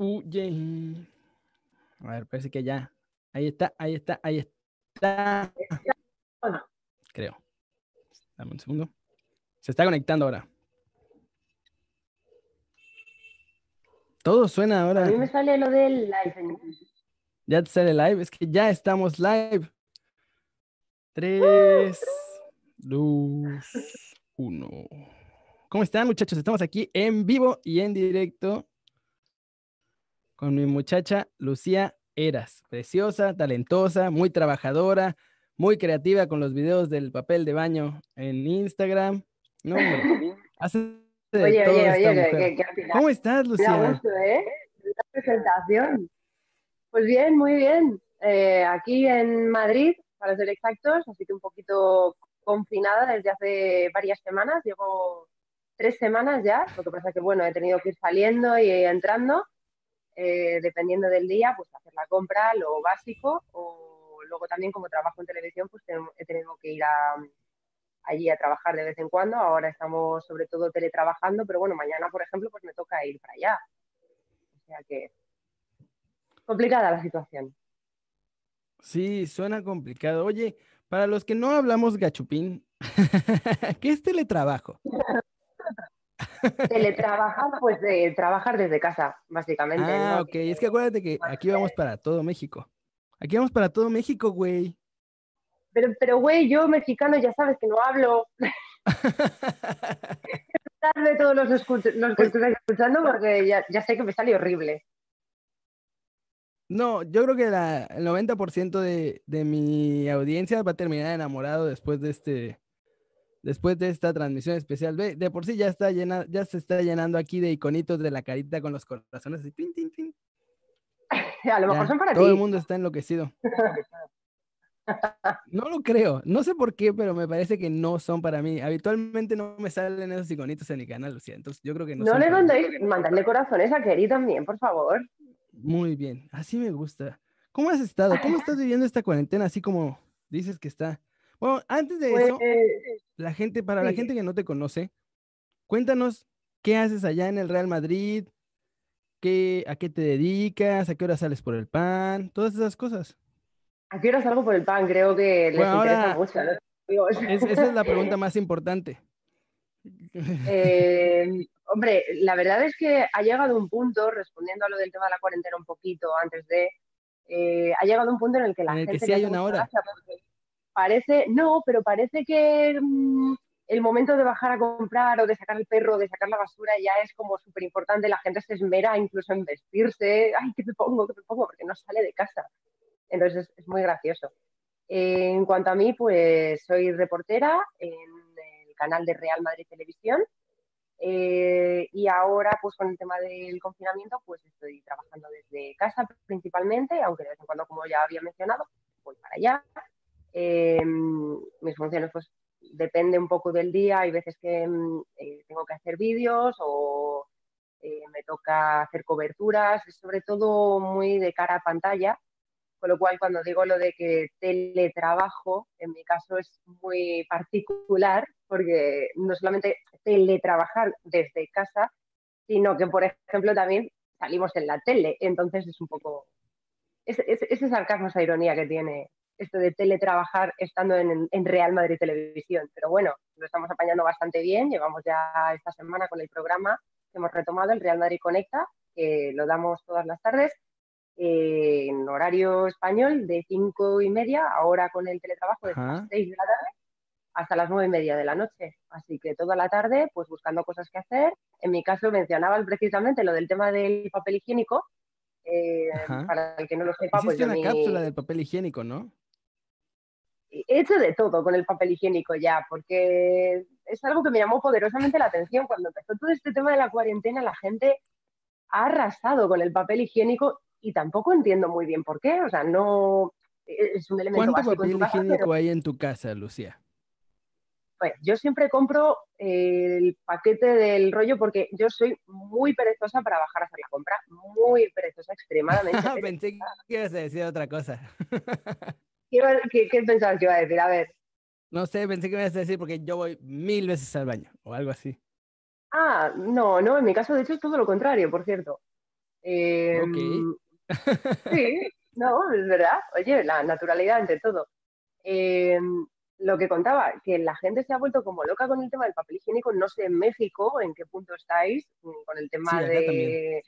huye. A ver, parece que ya. Ahí está, ahí está, ahí está. Creo. Dame un segundo. Se está conectando ahora. Todo suena ahora. A mí me sale lo del live. Ya te sale live. Es que ya estamos live. Tres, dos, uno. ¿Cómo están, muchachos? Estamos aquí en vivo y en directo con mi muchacha Lucía Eras. Preciosa, talentosa, muy trabajadora, muy creativa con los videos del papel de baño en Instagram. No, hombre. Hace de Oye, todo oye, esta oye, mujer. que, que ¿Cómo estás, Lucía? gusto, ¿eh? La presentación. Pues bien, muy bien. Eh, aquí en Madrid, para ser exactos, así que un poquito confinada desde hace varias semanas. Llevo tres semanas ya, lo que pasa que, bueno, he tenido que ir saliendo y entrando, eh, dependiendo del día, pues hacer la compra, lo básico, o luego también como trabajo en televisión, pues he tenido que ir a, allí a trabajar de vez en cuando. Ahora estamos sobre todo teletrabajando, pero bueno, mañana, por ejemplo, pues me toca ir para allá. O sea que complicada la situación. Sí, suena complicado. Oye, para los que no hablamos gachupín, ¿qué es teletrabajo? Teletrabajar, pues de trabajar desde casa, básicamente. Ah, ¿no? ok. Es que acuérdate que aquí vamos para todo México. Aquí vamos para todo México, güey. Pero, pero, güey, yo mexicano ya sabes que no hablo. Darle todos los, los que estoy escuchando porque ya, ya sé que me sale horrible. No, yo creo que la- el 90% de, de mi audiencia va a terminar enamorado después de este, después de esta transmisión especial. Ve, de por sí ya está llena, ya se está llenando aquí de iconitos de la carita con los corazones así, pin, tin, tin. A lo mejor Ya, son para todo ti. el mundo está enloquecido. No lo creo, no sé por qué, pero me parece que no son para mí. Habitualmente no me salen esos iconitos en mi canal, Lucía. Entonces yo creo que no, No son le mandéis, mandadle corazones a Keri también, por favor. Muy bien, así me gusta. ¿Cómo has estado? ¿Cómo estás viviendo esta cuarentena así como dices que está? Bueno, antes de Pues, eso, la gente, para la sí. gente que no te conoce, cuéntanos qué haces allá en el Real Madrid, qué, a qué te dedicas, a qué hora sales por el pan, todas esas cosas. ¿a qué hora salgo por el pan? Creo que les Bueno, interesa ahora- mucho. Es- esa es la pregunta más importante. Eh, hombre, la verdad es que ha llegado un punto, respondiendo a lo del tema de la cuarentena un poquito antes de, eh, ha llegado un punto en el que la En el que gente sí le hay una hora. porque Parece, no, pero parece que mm, el momento de bajar a comprar o de sacar el perro, de sacar la basura ya es como súper importante. La gente se esmera incluso en vestirse. Ay, ¿qué me pongo? ¿Qué me pongo? Porque no sale de casa. Entonces es, es muy gracioso. Eh, en cuanto a mí, pues soy reportera en el canal de Real Madrid Televisión. Eh, y ahora, pues con el tema del confinamiento, pues estoy trabajando desde casa principalmente, aunque de vez en cuando, como ya había mencionado, voy para allá. Eh, mis funciones, pues depende un poco del día. Hay veces que mm, eh, tengo que hacer vídeos o eh, me toca hacer coberturas, sobre todo muy de cara a pantalla. Con lo cual, cuando digo lo de que teletrabajo, en mi caso es muy particular, porque no solamente teletrabajar desde casa, sino que, por ejemplo, también salimos en la tele. Entonces es un poco ese sarcasmo, esa ironía que tiene esto de teletrabajar estando en, en, Real Madrid Televisión. Pero bueno, lo estamos apañando bastante bien. Llevamos ya esta semana con el programa que hemos retomado, el Real Madrid Conecta, que lo damos todas las tardes eh, en horario español de cinco y media, ahora con el teletrabajo de las seis de la tarde hasta las nueve y media de la noche. Así que toda la tarde, pues buscando cosas que hacer. En mi caso mencionaban precisamente lo del tema del papel higiénico. Eh, para el que no lo sepa, Hiciste pues yo una mi... cápsula del papel higiénico, ¿no? He hecho de todo con el papel higiénico ya, porque es algo que me llamó poderosamente la atención. Cuando empezó todo este tema de la cuarentena, la gente ha arrasado con el papel higiénico y tampoco entiendo muy bien por qué. O sea, no es un elemento ¿Cuánto papel casa, higiénico pero... hay en tu casa, Lucía? Pues yo siempre compro el paquete del rollo porque yo soy muy perezosa para bajar a hacer la compra, muy perezosa, extremadamente. perezosa. Pensé que ibas a decir otra cosa. ¿Qué, qué, ¿Qué, pensabas que iba a decir? A ver. No sé, pensé que ibas a decir porque yo voy mil veces al baño o algo así. Ah, no, no, en mi caso de hecho es todo lo contrario, por cierto. Em, sí, no, es verdad. Oye, la naturalidad ante todo. Em, lo que contaba, que la gente se ha vuelto como loca con el tema del papel higiénico. No sé en México en qué punto estáis con el tema de. También.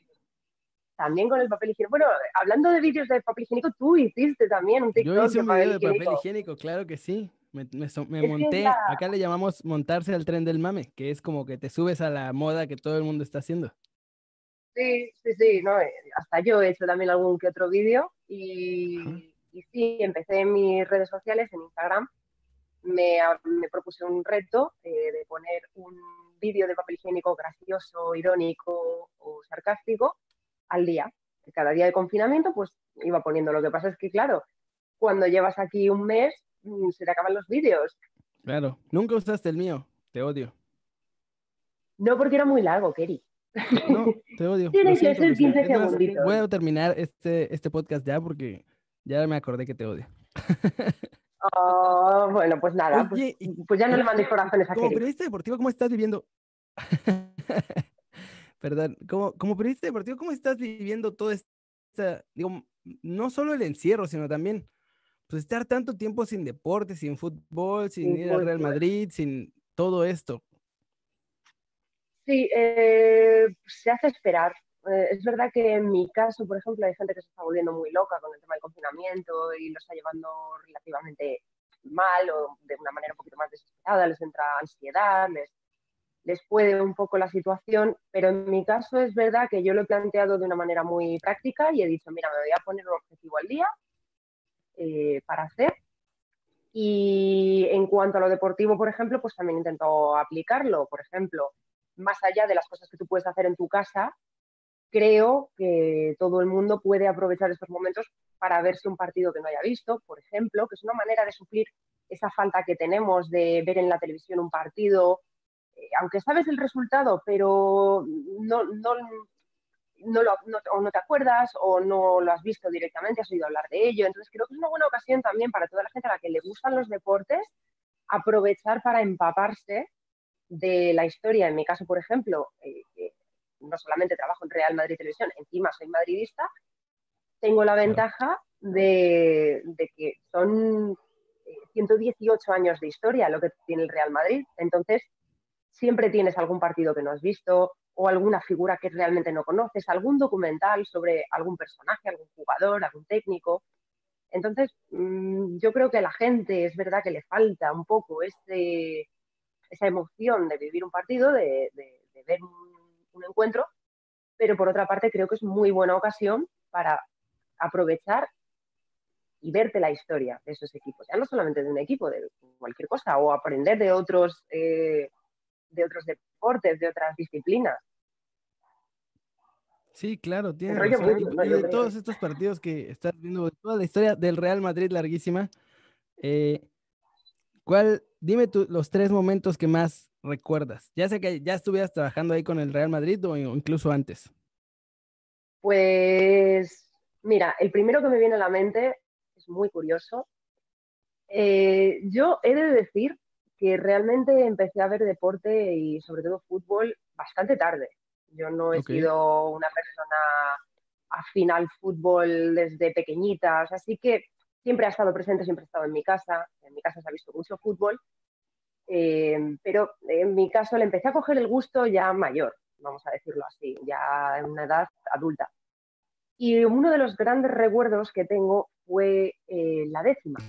Con el papel higiénico. Bueno, hablando de vídeos de papel higiénico, tú hiciste también un TikTok Yo hice un de video de papel higiénico, claro que sí. Me, monté, acá le llamamos montarse al tren del mame, que es como que te subes a la moda que todo el mundo está haciendo. Sí, sí, sí, no, eh, hasta yo he hecho también algún que otro vídeo y, y, sí, empecé en mis redes sociales, en Instagram, me, me propuse un reto eh, de poner un vídeo de papel higiénico gracioso, irónico o sarcástico al día. Cada día de confinamiento, pues iba poniendo. Lo que pasa es que, claro, cuando llevas aquí un mes, mm, se te acaban los vídeos. Claro, nunca usaste el mío, te odio. No, porque era muy largo, Kerry. No, te odio. Tiene que ser 15 segunditos. Voy a terminar este, este podcast ya porque ya me acordé que te odio. Oh, bueno, pues nada, pues, pues, ya no le mandéis corazones a Como periodista deportivo, ¿cómo estás viviendo? Perdón, como, como periodista deportivo, ¿cómo estás viviendo todo esta, digo, no solo el encierro, sino también, pues estar tanto tiempo sin deporte, sin fútbol, sin ir al Real Madrid, sin todo esto? Sí, eh, se hace esperar. Eh, es verdad que en mi caso, por ejemplo, hay gente que se está volviendo muy loca con el tema del confinamiento y lo está llevando relativamente mal o de una manera un poquito más desesperada, les entra ansiedad, les, les puede un poco la situación, pero en mi caso es verdad que yo lo he planteado de una manera muy práctica y he dicho, mira, me voy a poner un objetivo al día eh, para hacer. Y en cuanto a lo deportivo, por ejemplo, pues también intento aplicarlo. Por ejemplo, más allá de las cosas que tú puedes hacer en tu casa, creo que todo el mundo puede aprovechar estos momentos para verse un partido que no haya visto, por ejemplo, que es una manera de suplir esa falta que tenemos de ver en la televisión un partido, aunque sabes el resultado, pero no, no, no, lo, no, te acuerdas o no lo has visto directamente, has oído hablar de ello. Entonces creo que es una buena ocasión también para toda la gente a la que le gustan los deportes aprovechar para empaparse de la historia. En mi caso, por ejemplo, eh, no solamente trabajo en Real Madrid Televisión, encima soy madridista, tengo la ventaja de, que son 118 eh, años de historia lo que tiene el Real Madrid. Entonces, siempre tienes algún partido que no has visto o alguna figura que realmente no conoces, algún documental sobre algún personaje, algún jugador, algún técnico. Entonces, mm, yo creo que a la gente es verdad que le falta un poco ese, esa emoción de vivir un partido, de, ver un un encuentro, pero por otra parte creo que es muy buena ocasión para aprovechar y verte la historia de esos equipos, ya no solamente de un equipo, de cualquier cosa, o aprender de otros, eh, de otros deportes, de otras disciplinas. Sí, claro, tiene razón. Y, de todos estos partidos que estás viendo, toda la historia del Real Madrid larguísima, eh, ¿cuál, dime tú los tres momentos que más recuerdas? Ya sé que ya estuvieras trabajando ahí con el Real Madrid o incluso antes. Pues mira, el primero que me viene a la mente es muy curioso. Eh, yo he de decir que realmente empecé a ver deporte y sobre todo fútbol bastante tarde. Yo no he sido una persona afín al fútbol desde pequeñita, así que siempre ha estado presente, siempre ha estado en mi casa. En mi casa se ha visto mucho fútbol eh, pero en mi caso le empecé a coger el gusto ya mayor, vamos a decirlo así, ya en una edad adulta. Y uno de los grandes recuerdos que tengo fue eh, la décima.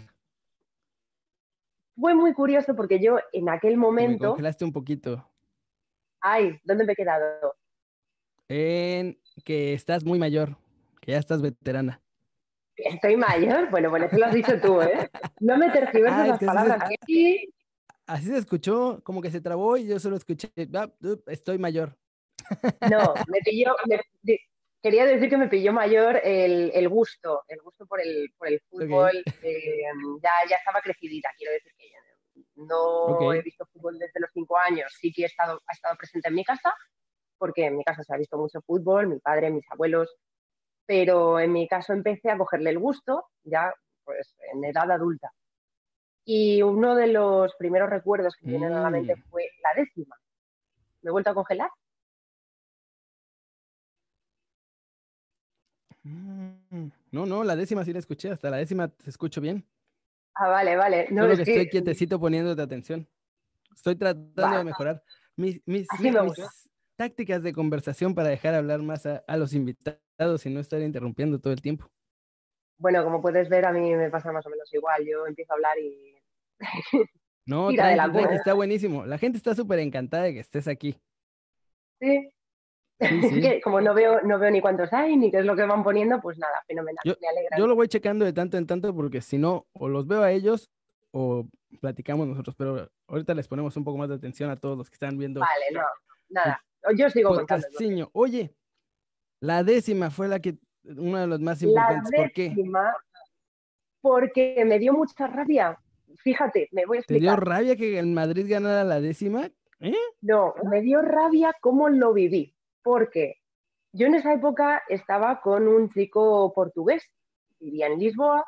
Fue muy curioso porque yo en aquel momento... Me congelaste un poquito. Ay, ¿dónde me he quedado? En que estás muy mayor, que ya estás veterana. ¿Estoy mayor? Bueno, bueno, eso lo has dicho tú, ¿eh? No me tergiverses las palabras. Así se escuchó, como que se trabó y yo solo escuché, ah, estoy mayor. No, me pilló, quería decir que me pilló mayor el, gusto, el gusto por el, por el fútbol. Em, ya, ya estaba crecidita, quiero decir que no he visto fútbol desde los cinco años, sí que he estado, ha estado presente en mi casa, porque en mi casa se ha visto mucho fútbol, mi padre, mis abuelos, pero en mi caso empecé a cogerle el gusto ya pues en edad adulta. Y uno de los primeros recuerdos que vienen a la mente mm. fue la décima. Me he vuelto a congelar. No, no, la décima sí la escuché, hasta la décima te escucho bien. Ah, vale, vale. No, Solo es que, que estoy quietecito poniéndote atención. Estoy tratando Va. de mejorar mis, mis- Así mis- me mis gusta. tácticas de conversación para dejar hablar más a, a los invitados y no estar interrumpiendo todo el tiempo. Bueno, como puedes ver, a mí me pasa más o menos igual. Yo empiezo a hablar y No, tranqui, tranqui, está buenísimo. La gente está súper encantada de que estés aquí. sí. Sí, Es sí. que como no veo, no veo ni cuántos hay ni qué es lo que van poniendo, pues nada, fenomenal. Yo- me alegra. Yo lo voy checando de tanto en tanto porque si no, o los veo a ellos o platicamos nosotros, pero ahorita les ponemos un poco más de atención a todos los que están viendo Vale, no, nada. Yo sigo contando. podcastinho. Oye, la décima fue la que, uno de los más La importantes. ¿Por qué? décima, porque me dio mucha rabia. Fíjate, me voy a ¿Te dio explicar. rabia que el Madrid ganara la décima? ¿Eh? No, me dio rabia cómo lo viví, porque yo en esa época estaba con un chico portugués, vivía en Lisboa,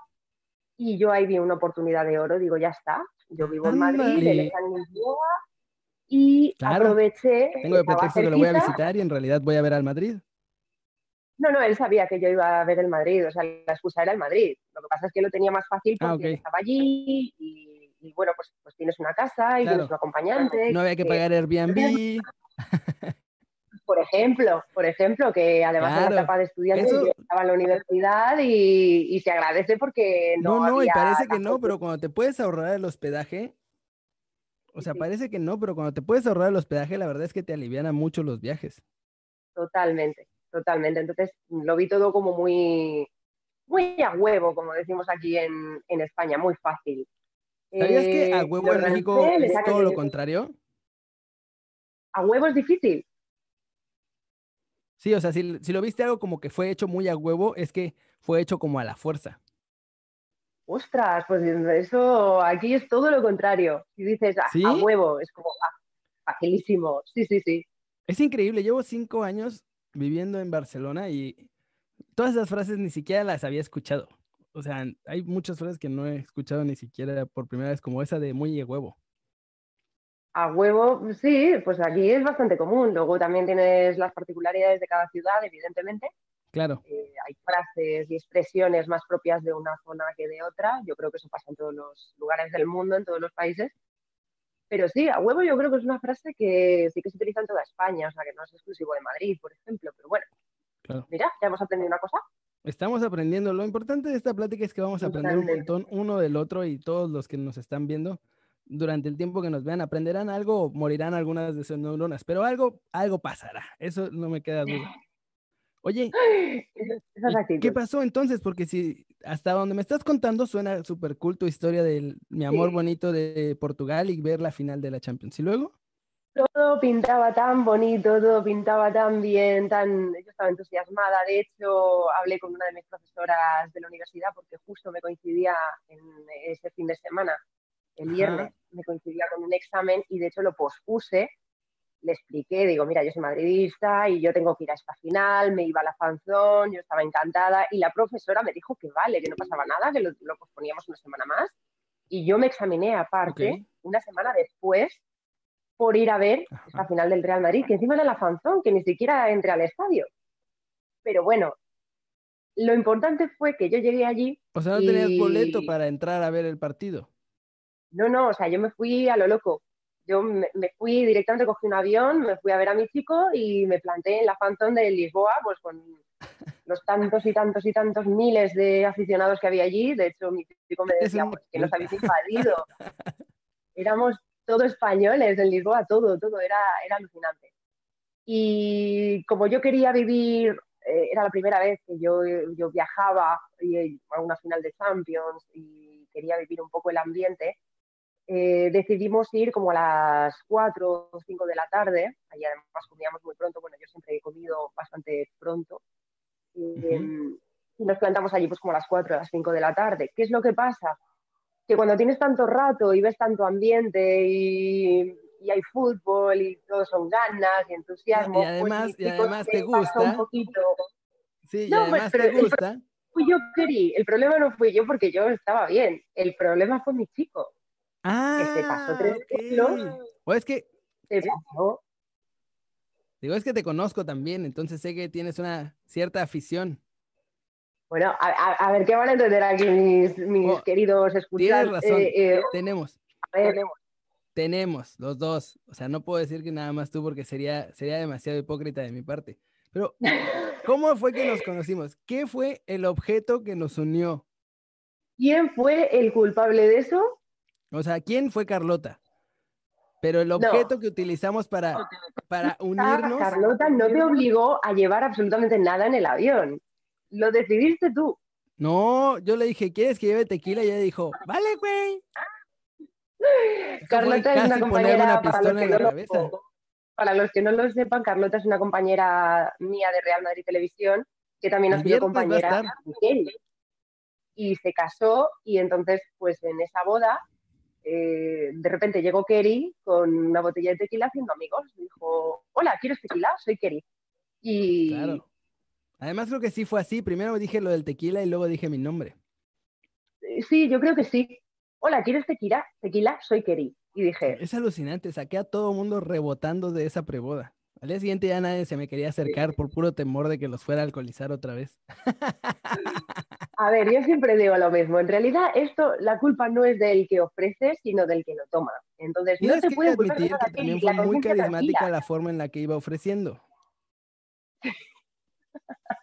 y yo ahí vi una oportunidad de oro, digo, ya está, yo vivo en Madrid, él está en Lisboa, y Claro. aproveché, Tengo de pretexto que lo voy a visitar y en realidad voy a ver al Madrid. No, no, él sabía que yo iba a ver el Madrid, o sea, la excusa era el Madrid. Lo que pasa es que lo tenía más fácil porque Ah, ok. él estaba allí y, y, bueno, pues, pues tienes una casa y Claro. tienes un acompañante. No había que pagar Airbnb. Por ejemplo, por ejemplo, que además en Claro, la etapa de estudiante eso- yo estaba en la universidad y, y se agradece porque no No, no, y parece que no, pero cuando te puedes ahorrar el hospedaje, o sea, sí. parece que no, pero cuando te puedes ahorrar el hospedaje, la verdad es que te aliviana mucho los viajes. Totalmente, totalmente. Entonces lo vi todo como muy, muy a huevo, como decimos aquí en, en España, muy fácil. ¿Sabías que a Eh, huevo en México es todo lo contrario? A huevo es difícil. Sí, o sea, si, si lo viste algo como que fue hecho muy a huevo, es que fue hecho como a la fuerza. Ostras, pues eso aquí es todo lo contrario. Si dices a, a huevo, es como ah, facilísimo. Sí, sí, sí. Es increíble, llevo cinco años viviendo en Barcelona y todas esas frases ni siquiera las había escuchado. O sea, hay muchas frases que no he escuchado ni siquiera por primera vez, como esa de muy a huevo. A huevo, sí, pues aquí es bastante común. Luego también tienes las particularidades de cada ciudad, evidentemente. Claro, Eh, hay frases y expresiones más propias de una zona que de otra. Yo creo que eso pasa en todos los lugares del mundo, en todos los países. Pero sí, a huevo yo creo que es una frase que sí que se utiliza en toda España, o sea, que no es exclusivo de Madrid, por ejemplo. Pero bueno, claro. mira, ya hemos aprendido una cosa. Estamos aprendiendo. Lo importante de esta plática es que vamos a aprender un montón uno del otro y todos los que nos están viendo durante el tiempo que nos vean aprenderán algo o morirán algunas de sus neuronas, pero algo, algo pasará. Eso no me queda duda. Oye, Esas ¿y ¿qué pasó entonces? Porque si hasta donde me estás contando suena súper cool tu historia de mi amor Sí. bonito de Portugal y ver la final de la Champions. ¿Y luego? Todo pintaba tan bonito, todo pintaba tan bien, tan... yo estaba entusiasmada. De hecho, hablé con una de mis profesoras de la universidad porque justo me coincidía en ese fin de semana, el Ajá. viernes, me coincidía con un examen y de hecho lo pospuse. Le expliqué, digo, mira, yo soy madridista y yo tengo que ir a esta final, me iba a la fanzón, yo estaba encantada y la profesora me dijo que vale, que no pasaba nada, que lo, lo posponíamos una semana más y yo me examiné aparte una semana después por ir a ver Ajá. esta final del Real Madrid, que encima era la fanzón, que ni siquiera entré al estadio. Pero bueno, lo importante fue que yo llegué allí, O sea, no tenías boleto Y- para entrar a ver el partido. No, no, o sea, yo me fui a lo loco. Yo me, me fui directamente, cogí un avión, me fui a ver a mi chico y me planté en la fanzón de Lisboa, pues con los tantos y tantos y tantos miles de aficionados que había allí. De hecho, mi chico me decía, pues que nos habéis invadido. Éramos todos españoles en Lisboa, todo, todo, era, era alucinante. Y como yo quería vivir, eh, era la primera vez que yo, yo viajaba y- a una final de Champions y quería vivir un poco el ambiente, eh, decidimos ir como a las 4 o 5 de la tarde. Allí además comíamos muy pronto, bueno, yo siempre he comido bastante pronto. Y, em, y nos plantamos allí pues como a las 4 o las 5 de la tarde. ¿Qué es lo que pasa? Que cuando tienes tanto rato y ves tanto ambiente y, y hay fútbol y todo son ganas y entusiasmo, Y además- pues y además te pasó gusta. un poquito. Sí, y No, pues, además te el gusta. Fui yo que querí. El problema no fui yo porque yo estaba bien. El problema fue mi chico. Ah, se pasó tres ok. pueblos. O es que, Se pasó. digo, es que te conozco también, entonces sé que tienes una cierta afición. Bueno, a, a, ver qué van a entender aquí mis, mis Oh, queridos Tienes escuchas. razón. Eh, eh, tenemos, a ver, tenemos los dos. O sea, no puedo decir que nada más tú porque sería, sería demasiado hipócrita de mi parte. Pero, ¿cómo fue que nos conocimos? ¿Qué fue el objeto que nos unió? ¿Quién fue el culpable de eso? O sea, ¿quién fue Carlota? Pero el objeto que utilizamos para, para unirnos. Carlota no te obligó a llevar absolutamente nada en el avión. Lo decidiste tú. No, yo le dije, ¿quieres que lleve tequila? Y ella dijo, vale, güey. Carlota es una compañera una para los, que no lo, cabeza. para los que no lo sepan, Carlota es una compañera mía de Real Madrid Televisión que también ha sido compañera. Y se casó y entonces, pues en esa boda, eh, de repente llegó Kerry con una botella de tequila haciendo amigos. Dijo, hola, ¿quieres tequila? Soy Kerry. Y Claro. Además, creo que sí fue así. Primero dije lo del tequila y luego dije mi nombre. eh, sí, yo creo que sí. Hola, ¿quieres tequila? Tequila, soy Kerry. Y dije, Es alucinante. Saqué a todo mundo rebotando de esa preboda. Al día siguiente ya nadie se me quería acercar por puro temor de que los fuera a alcoholizar otra vez. A ver, yo siempre digo lo mismo. En realidad, esto, la culpa no es del que ofrece, sino del que lo toma. Entonces, no te que pueden culpar que también fue muy carismática tranquila. la forma en la que iba ofreciendo.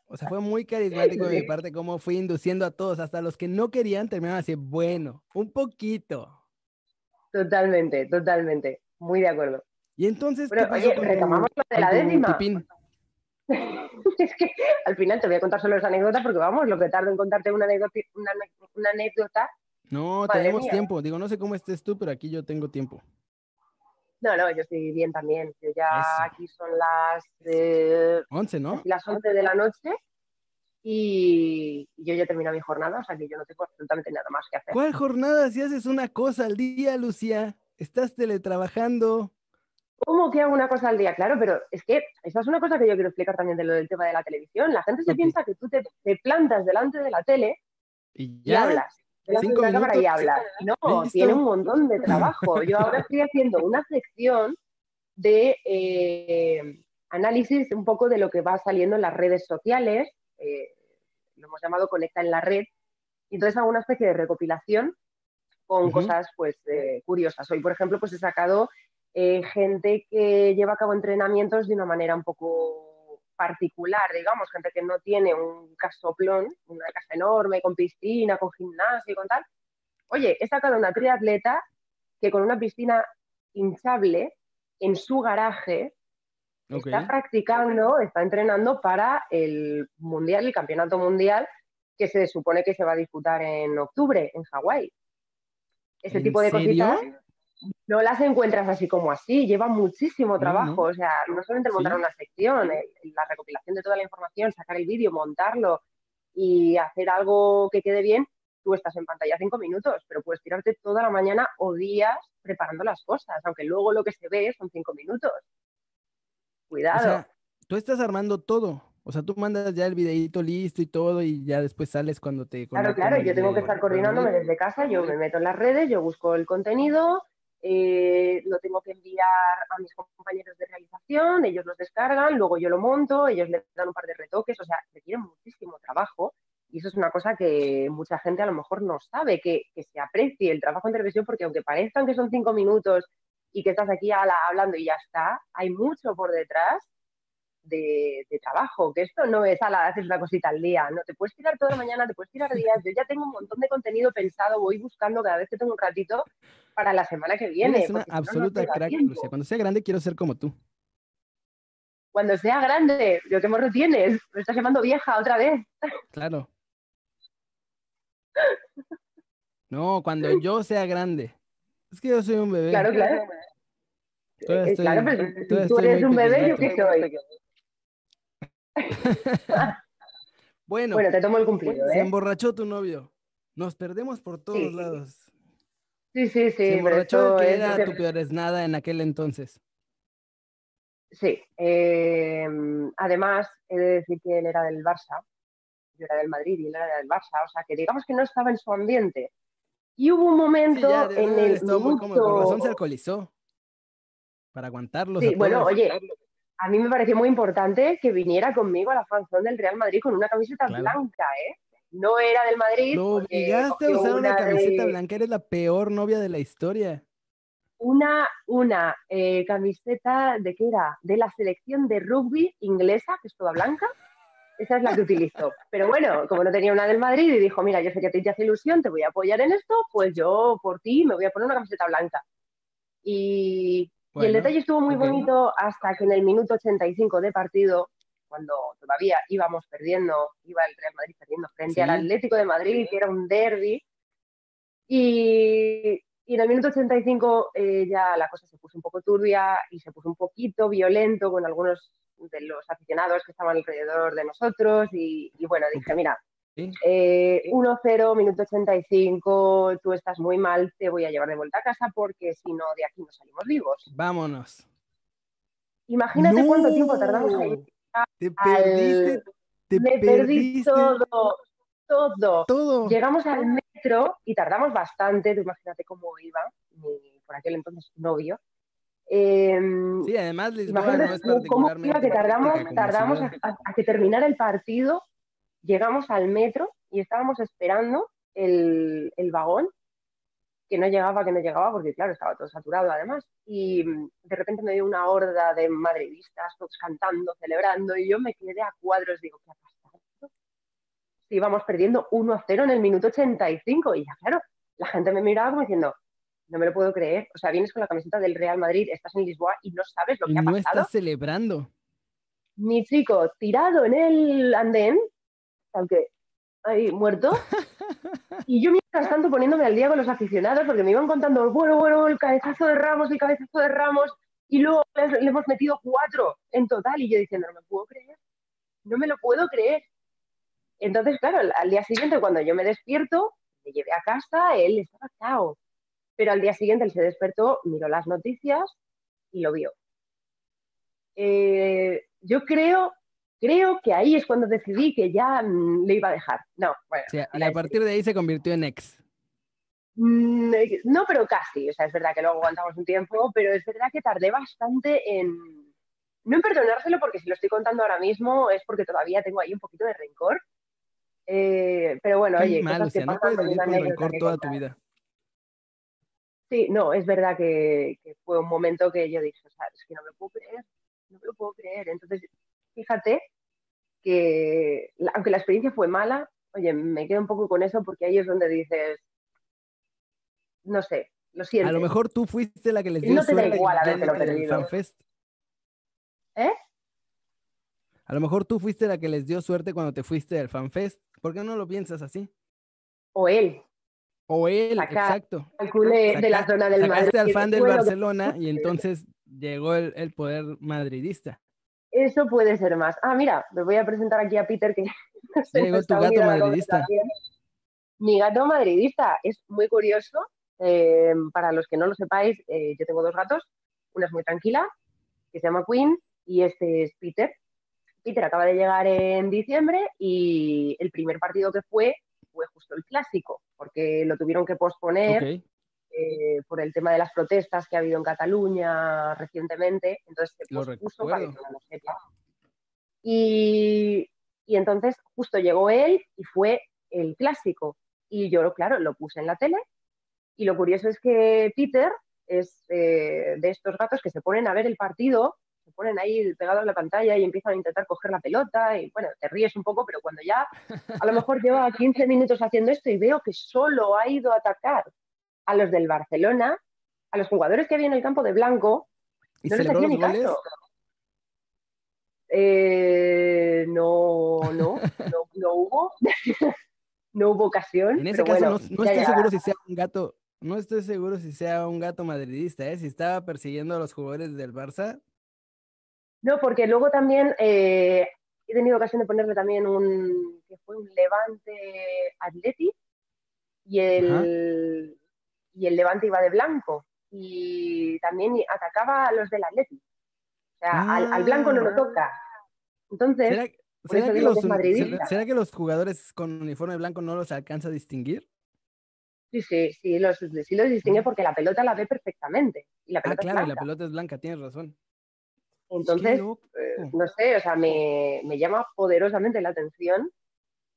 O sea, fue muy carismático de mi parte cómo fui induciendo a todos, hasta los que no querían, terminaban así, bueno, un poquito. Totalmente, totalmente. Muy de acuerdo. Y entonces, Pero, ¿qué pasó oye, con tu- retomamos lo de la décima. es que al final te voy a contar solo esa anécdota porque vamos, lo que tardo en contarte una anécdota, una, una anécdota. No, Madre tenemos mía. tiempo. Digo, no sé cómo estés tú, pero aquí yo tengo tiempo. No, no, yo estoy bien también. Yo ya Eso. aquí son las, eh, 11, ¿no? las 11 de la noche y yo ya termino mi jornada, o sea que yo no tengo absolutamente nada más que hacer. ¿Cuál jornada si haces una cosa al día, Lucía? Estás teletrabajando. ¿Cómo que hago una cosa al día? Claro, pero es que esa es una cosa que yo quiero explicar también de lo del tema de la televisión. La gente se piensa que tú te, te plantas delante de la tele Y hablas. Delante de Cinco la cámara y hablas. No, tiene un montón de trabajo. Yo ahora estoy haciendo una sección de eh, análisis un poco de lo que va saliendo en las redes sociales. eh, lo hemos llamado Conecta en la red. Y entonces hago una especie de recopilación con cosas pues eh, curiosas. Hoy, por ejemplo, pues he sacado eh, gente que lleva a cabo entrenamientos de una manera un poco particular, digamos, gente que no tiene un casoplón, una casa enorme, con piscina, con gimnasio y con tal. Oye, he sacado una triatleta que con una piscina hinchable en su garaje está practicando, está entrenando para el mundial, el campeonato mundial, que se supone que se va a disputar en octubre en Hawái. Ese ¿En tipo de serio? cositas no las encuentras así como así, lleva muchísimo trabajo, o sea, no solamente montar Sí. una sección, el- la recopilación de toda la información, sacar el vídeo, montarlo y hacer algo que quede bien, tú estás en pantalla cinco minutos, pero puedes tirarte toda la mañana o días preparando las cosas, aunque luego lo que se ve son cinco minutos. O Cuidado. sea, tú estás armando todo. O sea, tú mandas ya el videito listo y todo y ya después sales cuando te Claro, claro, yo tengo que estar coordinándome desde casa, yo me meto en las redes, yo busco el contenido, eh, lo tengo que enviar a mis compañeros de realización, ellos los descargan, luego yo lo monto, ellos le dan un par de retoques, o sea, requiere muchísimo trabajo y eso es una cosa que mucha gente a lo mejor no sabe, que, se aprecie el trabajo en televisión porque aunque parezcan que son cinco minutos y que estás aquí hablando y ya está, hay mucho por detrás de, de trabajo, que esto no es, ala, haces una cosita al día, no, te puedes tirar toda la mañana, te puedes tirar días, yo ya tengo un montón de contenido pensado, voy buscando cada vez que tengo un ratito para la semana que viene. Eres una no, no absoluta crack. Lucía. Cuando sea grande quiero ser como tú. Cuando sea grande, yo qué morro tienes, me estás llamando vieja otra vez. Claro. No, cuando yo sea grande. Es que yo soy un bebé. Claro, claro. Eh, estoy- claro, pero si tú estoy eres un bebé, ¿yo qué soy? Bueno, Bueno, te tomo el cumplido, se ¿eh? emborrachó tu novio. Nos perdemos por todos Sí. lados. Sí, sí, sí. se emborrachó era tu peor es nada en aquel entonces. Sí. eh, además, he de decir que él era del Barça, yo era del Madrid y él era del Barça, o sea, que digamos que no estaba en su ambiente. Y hubo un Sí, momento ya, de- en el muy cómodo. Minuto- razón se alcoholizó. Para aguantarlos Sí, bueno, oye, a mí me pareció muy importante que viniera conmigo a la fanzón del Real Madrid con una camiseta Claro. blanca, ¿eh? No era del Madrid. Lo porque obligaste a usar una una camiseta de- blanca, eres la peor novia de la historia. Una, una eh, camiseta de qué era? De la selección de rugby inglesa, que es toda blanca. Esa es la que utilizó. Pero bueno, como no tenía una del Madrid y dijo, mira, yo sé que a ti te hace ilusión, te voy a apoyar en esto, pues yo por ti me voy a poner una camiseta blanca. Y, y el detalle estuvo muy bonito hasta que en el minuto 85 de partido, cuando todavía íbamos perdiendo, iba el Real Madrid perdiendo frente al Sí. Atlético de Madrid, que era un derby, y, y en el minuto 85 eh, ya la cosa se puso un poco turbia y se puso un poquito violento con algunos de los aficionados que estaban alrededor de nosotros y, y bueno, dije, mira, Sí. eh, 1-0, minuto 85, tú estás muy mal, te voy a llevar de vuelta a casa porque si no, de aquí no salimos vivos. Vámonos. Imagínate cuánto No. tiempo tardamos ahí. Te Al- perdiste, te Me perdí todo, todo. todo. Llegamos al metro y tardamos bastante, tú imagínate cómo iba mi, por aquel entonces, novio. Em, Sí, además Lisboa imagínate no es cómo- iba que tardamos, tardamos a, a que terminara el partido, llegamos al metro y estábamos esperando el, el vagón que no llegaba, que no llegaba, porque claro, estaba todo saturado además. Y mm, de repente me dio una horda de madridistas, todos cantando, celebrando, y yo me quedé a cuadros, digo, ¿qué ha pasado? Si íbamos perdiendo 1 a 0 en el minuto 85, y ya claro, la gente me miraba como diciendo, no me lo puedo creer, o sea, vienes con la camiseta del Real Madrid, estás en Lisboa y no sabes lo Y que ha no pasado. estás celebrando. Mi chico tirado en el andén, aunque ahí muerto, y yo tanto poniéndome al día con los aficionados porque me iban contando, bueno, bueno, el cabezazo de Ramos, el cabezazo de Ramos, y luego le, hemos metido cuatro en total, y yo diciendo, no me puedo creer, no me lo puedo creer. Entonces, claro, al, al día siguiente, cuando yo me despierto, me llevé a casa, él estaba cao. Pero al día siguiente él se despertó, miró las noticias y lo vio. Eh, yo creo, creo que ahí es cuando decidí que ya mm, le iba a dejar. No, bueno, O sea, y a partir de ahí se convirtió en ex. Mm, eh, No, pero casi. O sea, es verdad que luego aguantamos un tiempo, pero es verdad que tardé bastante en. No en perdonárselo, porque si lo estoy contando ahora mismo es porque todavía tengo ahí un poquito de rencor. Eh, pero bueno, Qué oye, mal, cosas o sea, que no puedes vivir con rencor toda tu vida. Sí, no, es verdad que, que fue un momento que yo dije, o sea, es que no me lo puedo creer, no me lo puedo creer. Entonces, fíjate que, aunque la experiencia fue mala, oye, me quedo un poco con eso porque ahí es donde dices, no sé, lo siento. A lo mejor tú fuiste la que les dio no te da suerte igual habértelo perdido. ¿Eh? A lo mejor tú fuiste la que les dio suerte cuando te fuiste del FanFest. ¿Por qué no lo piensas así? O él, O él, Saca- exacto. el culé de la zona del Madrid. al fan del Barcelona y entonces llegó el, el poder madridista. Eso puede ser más. Ah, mira, me voy a presentar aquí a Peter que Llegó tu gato madridista. Mi gato madridista es muy curioso. eh, para los que no lo sepáis, eh, yo tengo dos gatos. Una es muy tranquila, que se llama Queen, y este es Peter. Peter acaba de llegar en diciembre y el primer partido que fue fue justo el clásico, porque lo tuvieron que posponer. Eh, por el tema de las protestas que ha habido en Cataluña recientemente, entonces se pospuso para que no lo sepa. Y, y entonces justo llegó él y fue el clásico. Y yo, claro, lo puse en la tele. Y lo curioso es que Peter es eh, de estos gatos que se ponen a ver el partido, se ponen ahí pegados a la pantalla y empiezan a intentar coger la pelota. Y bueno, te ríes un poco, pero cuando ya a lo mejor lleva 15 minutos haciendo esto y veo que solo ha ido a atacar a los del Barcelona, a los jugadores que había en el campo de blanco, ¿Y no les hacía los ni goles? caso. Eh, no, no, no, no hubo. no hubo ocasión. En ese pero caso bueno, no, no ya estoy seguro si sea un gato, no estoy seguro si sea un gato madridista, ¿eh? Si estaba persiguiendo a los jugadores del Barça, No, porque luego también eh, he tenido ocasión de ponerle también un que fue un Levante Atleti y el, y el Levante iba de blanco y también atacaba a los del Atleti. O sea, al, al blanco no lo Ah. toca. Entonces, ¿será, será que los, que es será- será que los jugadores con uniforme blanco no los alcanza a distinguir? sí, sí, sí los, sí los distingue porque la pelota la ve perfectamente. Y la Ah, pelota es claro, y la blanca. pelota es blanca, tienes razón. Entonces, eh, no sé, o sea, me, me llama poderosamente la atención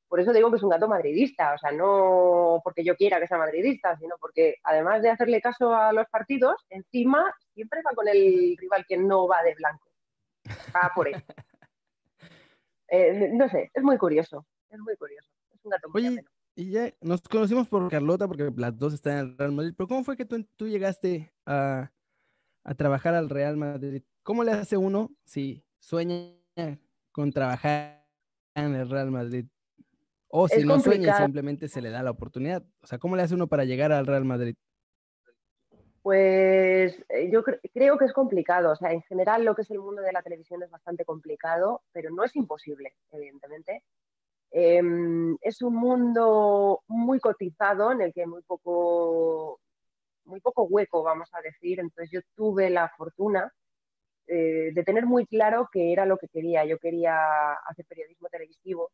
por eso digo que es un gato madridista, o sea, no porque yo quiera que sea madridista, sino porque además de hacerle caso a los partidos, encima siempre va con el rival que no va de blanco. Va por él. Eh, no sé, es muy curioso, es muy curioso. Es un gato muy Oye, y ya nos conocimos por Carlota, porque las dos están en el Real Madrid, pero ¿cómo fue que tú, tú llegaste a, a trabajar al Real Madrid? ¿Cómo le hace uno si sueña con trabajar en el Real Madrid? O si Es no sueña y simplemente se le da la oportunidad. O sea, ¿cómo le hace uno para llegar al Real Madrid? Pues eh, yo cre- creo que es complicado. O sea, en general lo que es el mundo de la televisión es bastante complicado, pero no es imposible, evidentemente. Em, es un mundo muy cotizado en el que hay muy poco, muy poco hueco, vamos a decir. Entonces yo tuve la fortuna eh, de tener muy claro qué era lo que quería. Yo quería hacer periodismo televisivo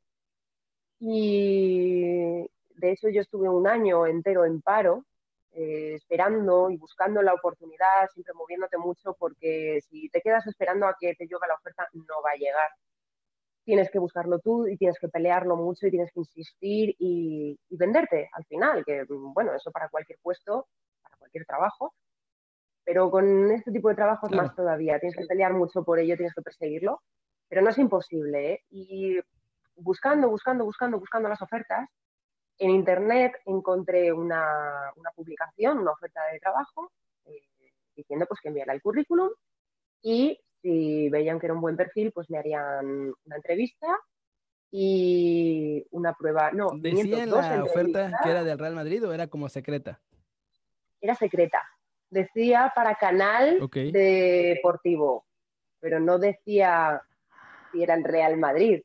y de hecho yo estuve un año entero en paro eh, esperando y buscando la oportunidad, siempre moviéndote mucho, porque si te quedas esperando a que te llegue la oferta, no va a llegar. Tienes que buscarlo tú y tienes que pelearlo mucho y tienes que insistir y, y venderte al final, que bueno, eso para cualquier puesto, para cualquier trabajo, pero con este tipo de trabajos Claro. más todavía, tienes que pelear mucho por ello, tienes que perseguirlo, pero no es imposible, ¿eh? Y buscando, buscando, buscando, buscando las ofertas, en internet encontré una, una publicación, una oferta de trabajo, eh, diciendo pues que enviara el currículum y si veían que era un buen perfil, pues me harían una entrevista y una prueba, no, ¿Decía la oferta que era del Real Madrid o era como secreta? era secreta. Decía para canal deportivo, pero no decía si era el Real Madrid.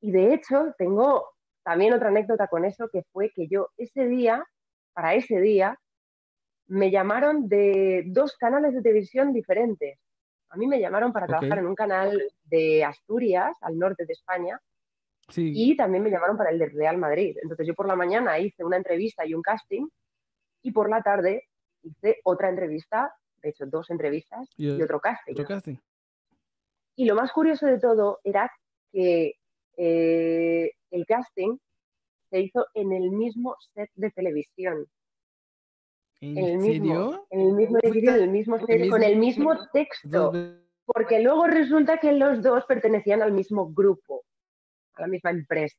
Y de hecho, tengo también otra anécdota con eso, que fue que yo ese día, para ese día, me llamaron de dos canales de televisión diferentes. A mí me llamaron para trabajar en un canal de Asturias, al norte de España, Sí. y también me llamaron para el del Real Madrid. Entonces yo por la mañana hice una entrevista y un casting y por la tarde hice otra entrevista, de hecho dos entrevistas Y- y otro casting. otro casting. Y lo más curioso de todo era que eh, el casting se hizo en el mismo set de televisión. ¿En En el mismo, serio? en el mismo edificio, en el mismo set, con el mismo texto. Porque luego resulta que los dos pertenecían al mismo grupo, a la misma empresa.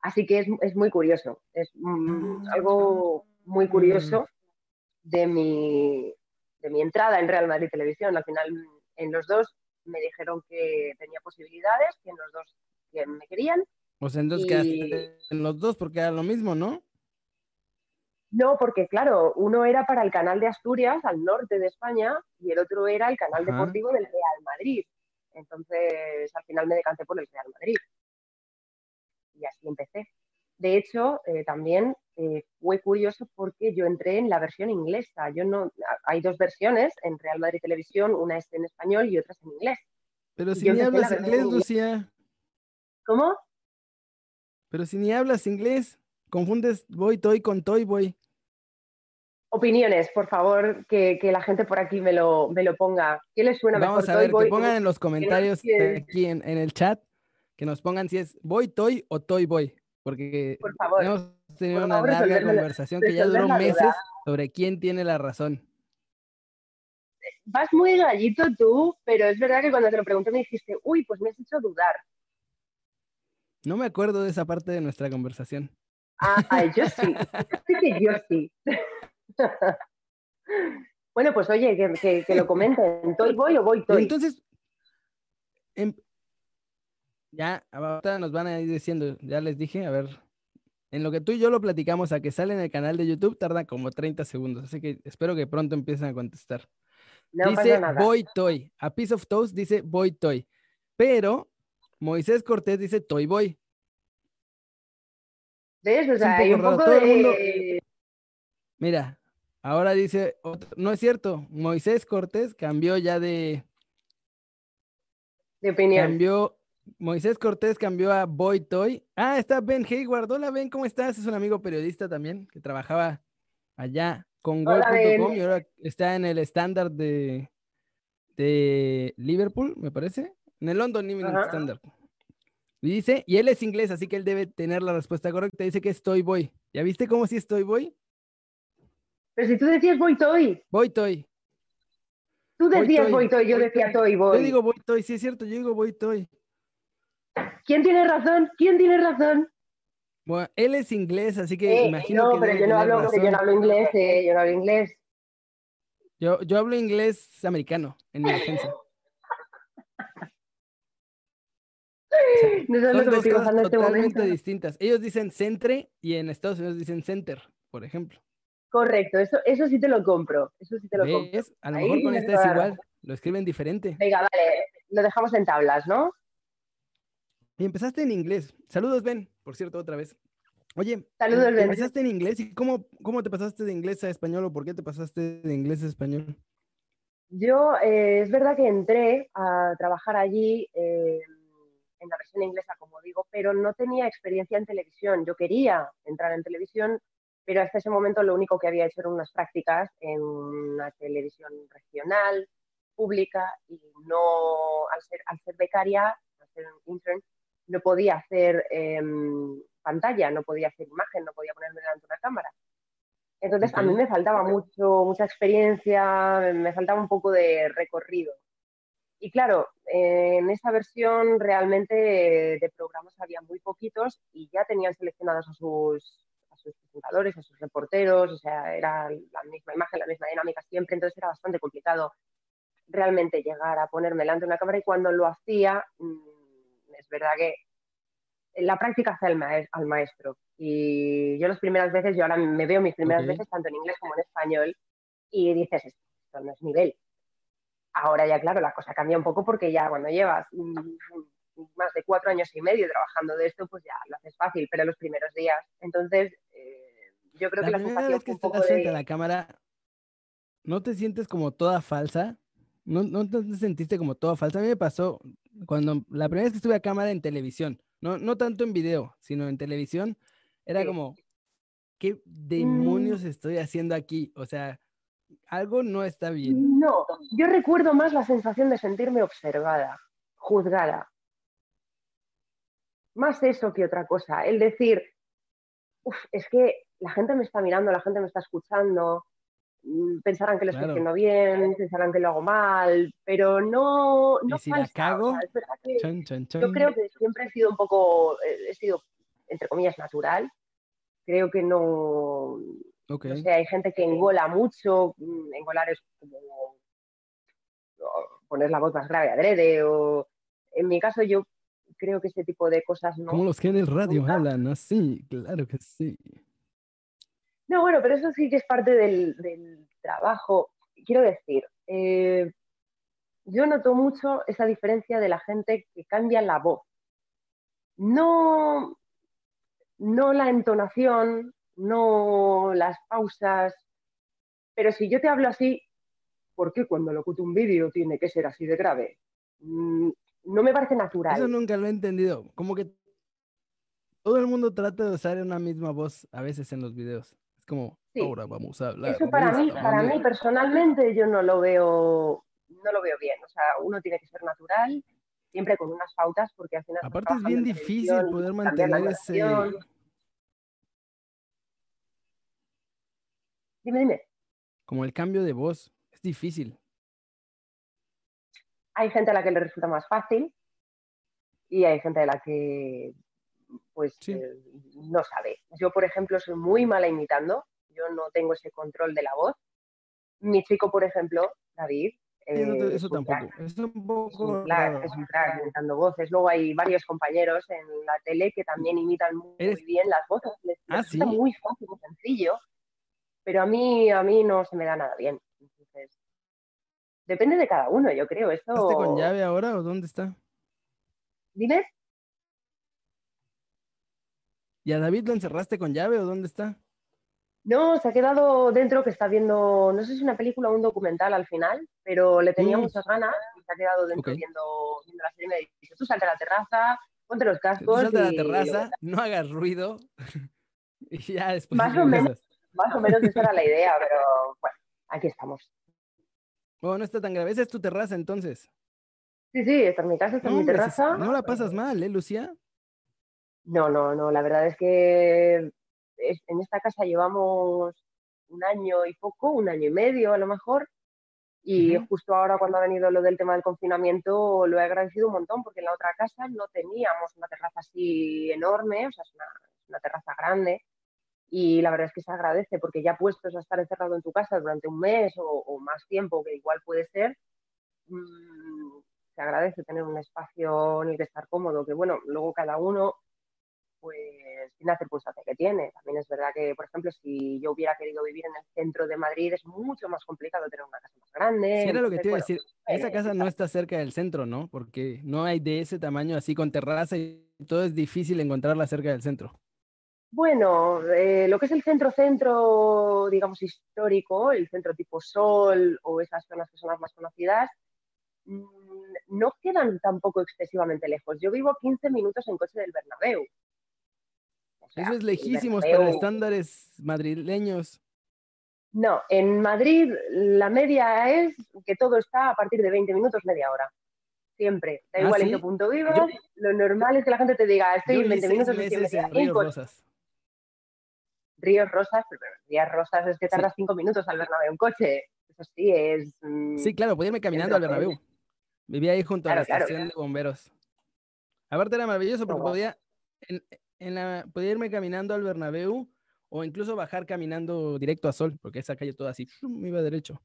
Así que es, es muy curioso, es mm, Ah. algo muy curioso de mi, de mi entrada en Real Madrid Televisión. Al final, mm, en los dos me dijeron que tenía posibilidades, que en los dos que me querían. O sea, entonces Y- quedaste en los dos porque era lo mismo, ¿no? No, porque claro, uno era para el canal de Asturias, al norte de España, y el otro era el canal Ajá. deportivo del Real Madrid. Entonces, al final me decanté por el Real Madrid. Y así empecé. De hecho, eh, también eh, fue curioso porque yo entré en la versión inglesa. Yo no, hay dos versiones en Real Madrid Televisión, una es en español y otra es en inglés. Pero si ni hablas inglés. Lucía. ¿Cómo? Pero si ni hablas inglés, confundes boy toy con toy boy. Opiniones, por favor, que, que la gente por aquí me lo, me lo ponga. ¿Qué les suena Vamos mejor? a Toy ver, Boy que pongan en los comentarios aquí en, en el chat, que nos pongan si es boy toy o toy boy. Porque Por favor, hemos tenido una favor, larga conversación que ya duró duda. meses sobre quién tiene la razón. Vas muy gallito tú, pero es verdad que cuando te lo pregunté me dijiste, uy, pues me has hecho dudar. No me acuerdo de esa parte de nuestra conversación. Ah, yo sí. Sí que yo sí. bueno, pues oye, que, que- que lo comenten. ¿Toy voy o voy toy? Entonces, em- ya, ahorita nos van a ir diciendo, ya les dije, a ver, en lo que tú y yo lo platicamos a que sale en el canal de YouTube tarda como 30 segundos, así que espero que pronto empiecen a contestar. no dice. Boy Toy, a Piece of Toast dice Boy Toy, pero Moisés Cortés dice Toy Boy. ¿Ves? O un sea, hay un poco mundo-. Mira, ahora dice, otro- no es cierto, Moisés Cortés cambió ya de, de opinión. Cambió, Moisés Cortés cambió a Boy Toy. Ah, está Ben Hayward. Hola Ben, ¿cómo estás? Es un amigo periodista también que trabajaba allá con Gol.com y ahora está en el estándar de, de Liverpool, me parece. En el London Evening Ajá. Standard. Y dice, y él es inglés, así que él debe tener la respuesta correcta. Dice que estoy voy. ¿Ya viste cómo si estoy voy? Pero si tú decías voy toy. Voy toy. Tú decías toy, voy toy, yo decía toy. toy, Yo digo voy toy, sí es cierto, yo digo voy toy. ¿Quién tiene razón? ¿Quién tiene razón? Bueno, él es inglés, así que Eh, imagino no, que pero yo no hablo, yo no hablo inglés, eh, yo no hablo inglés. Yo, yo hablo inglés americano, en mi defensa. Son dos cosas este totalmente momento. distintas. Ellos dicen centre y en Estados Unidos dicen center, por ejemplo. Correcto, eso, eso sí te lo compro. Eso sí te lo compro. A lo Ahí mejor con esta es igual. Lo escriben diferente. Venga, vale, lo dejamos en tablas, ¿no? Y empezaste en inglés. Saludos, Ben, por cierto, otra vez. Oye, Saludos, em- Ben. empezaste en inglés y cómo, cómo te pasaste de inglés a español o por qué te pasaste de inglés a español? Yo, eh, es verdad que entré a trabajar allí eh, en la versión inglesa, como digo, pero no tenía experiencia en televisión. Yo quería entrar en televisión, pero hasta ese momento lo único que había hecho eran unas prácticas en una televisión regional, pública, y no, al ser, al ser becaria, al ser un intern, no podía hacer em, pantalla, no podía hacer imagen, no podía ponerme delante de una cámara. Entonces, a mí me faltaba mucho, mucha experiencia, me faltaba un poco de recorrido. Y claro, eh, en esa versión realmente de programas había muy poquitos y ya tenían seleccionados a sus, a sus presentadores, a sus reporteros, o sea, era la misma imagen, la misma dinámica siempre, entonces era bastante complicado realmente llegar a ponerme delante de una cámara y cuando lo hacía, mm, es verdad que la práctica hace al, maes- al maestro. Y yo las primeras veces, yo ahora me veo mis primeras veces tanto en inglés como en español y dices, esto no es nivel. Ahora ya, claro, la cosa cambia un poco porque ya cuando llevas mm, más de cuatro años y medio trabajando de esto, pues ya lo haces fácil, pero los primeros días. Entonces, eh, yo creo La que la sensación vez que un poco estás frente a de... la cámara, ¿no te sientes como toda falsa? ¿No, no te te sentiste como toda falsa? A mí me pasó cuando la primera vez que estuve a cámara en televisión, no, no tanto en video, sino en televisión, era Sí. como, ¿qué demonios estoy haciendo aquí? O sea, algo no está bien. No, yo recuerdo más la sensación de sentirme observada, juzgada. Más eso que otra cosa. El decir, "Uf, es que la gente me está mirando, la gente me está escuchando, mm, pensarán que lo estoy haciendo bien, pensarán que lo hago mal, pero no, no Y si la falsa. O cago, sea, yo creo que siempre he sido un poco, eh, he sido, entre comillas, natural. Creo que no, Ok. no sé, hay gente que engola mucho, mm, engolar es como poner la voz más grave adrede, o en mi caso yo creo que este tipo de cosas no. Como los que en el radio nunca. hablan así, claro que sí. No, bueno, pero eso sí que es parte del, del trabajo. Quiero decir, eh, yo noto mucho esa diferencia de la gente que cambia la voz. No, no la entonación, no las pausas, pero si yo te hablo así, ¿por qué cuando locuto un vídeo tiene que ser así de grave? Mm, No me parece natural. Eso nunca lo he entendido. Como que todo el mundo trata de usar una misma voz a veces en los videos. Es como, Sí. ahora vamos a hablar. Eso para mí, para mí manera". personalmente yo no lo veo, no lo veo bien. O sea, uno tiene que ser natural, siempre con unas pautas, porque al final. Aparte es bien en difícil poder mantener ese... Dime, dime. Como el cambio de voz. Es difícil. Hay gente a la que le resulta más fácil y hay gente a la que pues Sí. eh, no sabe. Yo, por ejemplo, soy muy mala imitando. Yo no tengo ese control de la voz. Mi chico, por ejemplo, David, eh, eso es crack. tampoco. Es un es un poco crack, es un crack imitando voces. Luego hay varios compañeros en la tele que también imitan muy Eres- bien las voces. Les, Ah, ¿sí? muy fácil, muy sencillo, pero a mí, a mí no se me da nada bien. Entonces, depende de cada uno, yo creo. Esto... ¿Estás con llave ahora o dónde está? ¿Dime? ¿Y a David lo encerraste con llave o dónde está? No, se ha quedado dentro que está viendo, no sé si una película o un documental al final, pero le tenía Mm. muchas ganas y se ha quedado dentro viendo, viendo la serie y me dice, tú salte a la terraza, ponte los Tú cascos salte a la terraza, no hagas ruido y ya después Más o menos. Más o menos esa era la idea, pero bueno, aquí estamos. Oh, no está tan grave. Esa es tu terraza entonces. Sí, sí, esta es mi casa, esta No, es mi terraza. no la pasas mal, ¿eh, Lucía? No, no, no. La verdad es que en esta casa llevamos un año y poco, un año y medio a lo mejor. Y justo ahora cuando ha venido lo del tema del confinamiento lo he agradecido un montón porque en la otra casa no teníamos una terraza así enorme, o sea, es una, terraza grande. Y la verdad es que se agradece porque ya puestos a estar encerrado en tu casa durante un mes o, más tiempo, que igual puede ser, mm, se agradece tener un espacio en el que estar cómodo, que bueno, luego cada uno pues tiene la circunstancia que tiene. También es verdad que, por ejemplo, si yo hubiera querido vivir en el centro de Madrid, es mucho más complicado tener una casa más grande. Sí, era lo que te iba a decir. Esa casa no está cerca del centro, ¿no? Porque no hay de ese tamaño así con terraza y todo es difícil encontrarla cerca del centro. Bueno, eh, lo que es el centro-centro, digamos, histórico, el centro tipo Sol o esas zonas que son las más conocidas, mm, no quedan tampoco excesivamente lejos. Yo vivo 15 minutos en coche del Bernabéu. Eso es lejísimo para estándares madrileños. No, en Madrid la media es que todo está a partir de 20 minutos, media hora. Siempre. Da ¿Ah, igual en qué punto vivas. Lo normal es que la gente te diga, estoy en 20 minutos, en media Ríos Rosas. Pero Ríos Rosas es que tardas 5 minutos al Bernabéu en coche. Eso sí es... Mm, sí, claro, podía irme caminando al Bernabéu. Vivía ahí junto a la estación de bomberos. Aparte era maravilloso porque podía en la, podía irme caminando al Bernabéu o incluso bajar caminando directo a Sol, porque esa calle toda así, me iba derecho.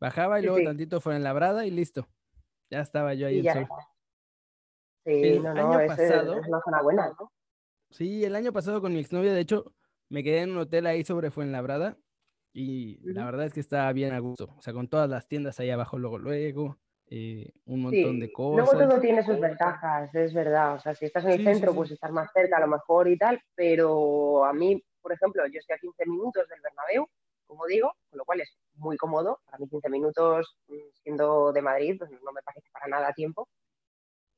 Bajaba y luego tantito fuera en Labrada y listo. Ya estaba yo ahí en Sol. Sí, el año pasado, es una zona buena, ¿no? Sí, el año pasado con mi exnovia, de hecho, me quedé en un hotel ahí sobre Fuenlabrada y la verdad es que estaba bien a gusto. O sea, con todas las tiendas ahí abajo, luego, luego. Eh, un montón de cosas. Luego todo tiene sus ventajas, es verdad. O sea, si estás en el centro, pues estar más cerca a lo mejor y tal, pero a mí, por ejemplo, yo estoy a 15 minutos del Bernabéu, como digo, con lo cual es muy cómodo. Para mí 15 minutos mm, siendo de Madrid, pues no me parece para nada tiempo.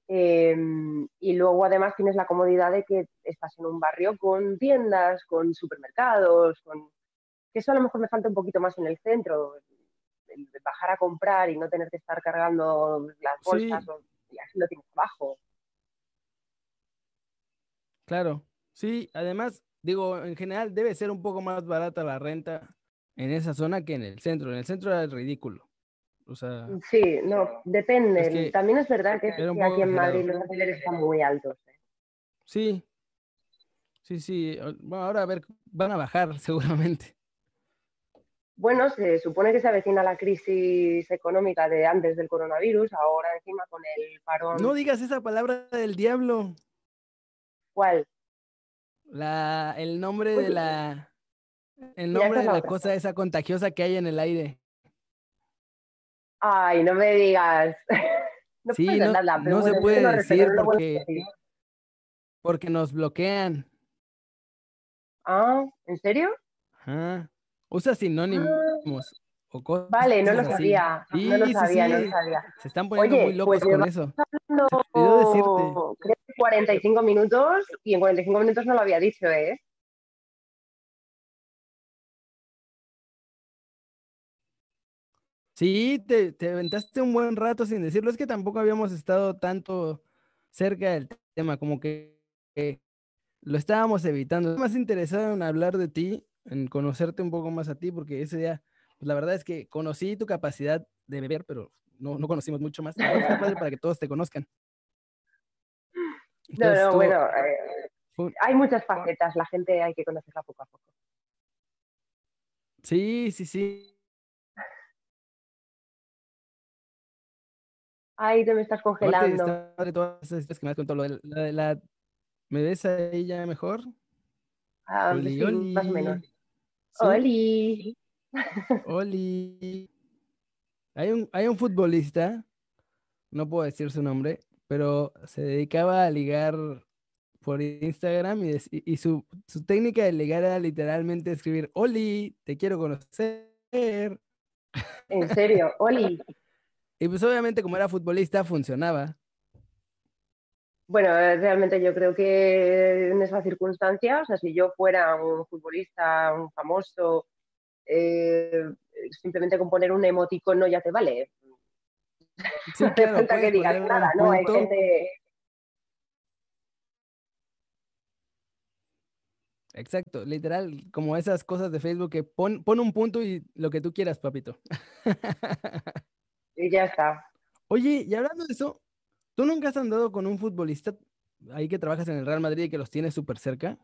Em, y luego además tienes la comodidad de que estás en un barrio con tiendas, con supermercados, con... que eso a lo mejor me falta un poquito más en el centro bajar a comprar y no tener que estar cargando las bolsas y así lo tienes abajo. Claro, sí, además, digo, en general debe ser un poco más barata la renta en esa zona que en el centro. En el centro era ridículo. O sea, sí, no, depende. También es verdad que, aquí en Madrid los alquileres están muy altos. ¿eh? Sí, sí, sí. Bueno, ahora a ver, van a bajar seguramente. Bueno, se supone que se avecina la crisis económica de antes del coronavirus, ahora encima con el parón. No digas esa palabra del diablo. ¿Cuál? La, el nombre de la, el nombre de la cosa esa contagiosa que hay en el aire. Ay, no me digas. no sí, no, no se puede decir porque, porque nos bloquean. Ah, ¿en serio? Ajá. Usa sinónimos. o cosas vale, no lo sabía. no lo sabía, no lo sabía. Se están poniendo muy locos pues con eso. Hablando, creo que 45 minutos y en 45 minutos no lo había dicho, ¿eh? Sí, te, te aventaste un buen rato sin decirlo. Es que tampoco habíamos estado tanto cerca del tema, como que, que lo estábamos evitando. Más interesado en hablar de ti en conocerte un poco más a ti, porque ese día, pues la verdad es que conocí tu capacidad de beber, pero no, no conocimos mucho más. Está padre para que todos te conozcan. no, no, bueno, eh, hay muchas facetas, la gente hay que conocerla poco a poco. Sí, sí, sí. Ay, te me estás congelando. todas esas que me has contado, la, la, ¿me ves ahí ya mejor? Ah, sí, más o menos. Oli. Oli. Hay un, hay un futbolista, no puedo decir su nombre, pero se dedicaba a ligar por Instagram y, su, técnica de ligar era literalmente escribir, Oli, te quiero conocer. ¿En serio? Oli. Y pues obviamente como era futbolista funcionaba. Bueno, eh, realmente yo creo que en esa circunstancia, o sea, si yo fuera un futbolista, un famoso, eh, simplemente con poner un emoticono ya te vale. Sí, no que digas nada, ¿no? Hay gente... Exacto, literal, como esas cosas de Facebook que pon, pon un punto y lo que tú quieras, papito. Y ya está. Oye, y hablando de eso, ¿tú nunca has andado con un futbolista ahí que trabajas en el Real Madrid y que los tienes súper cerca?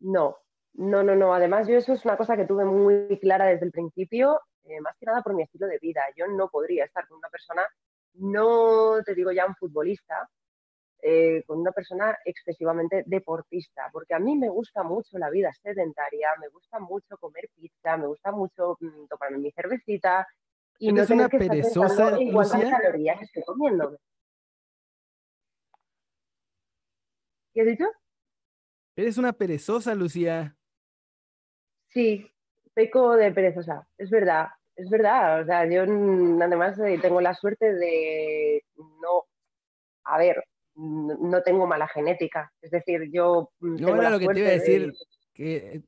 No, no, no, no. Además, yo eso es una cosa que tuve muy clara desde el principio, eh, más que nada por mi estilo de vida. Yo no podría estar con una persona, no te digo ya un futbolista, eh, con una persona excesivamente deportista, porque a mí me gusta mucho la vida sedentaria, me gusta mucho comer pizza, me gusta mucho mm, tomarme mi cervecita y no ¿Eres una que estar perezosa, Lucía? calorías estoy comiendo. ¿Qué has dicho? Eres una perezosa, Lucía. Sí, peco de perezosa, es verdad, es verdad. O sea, yo además eh, tengo la suerte de no, a ver, no tengo mala genética. Es decir, yo mm, No tengo era la lo que te iba a de- decir, que,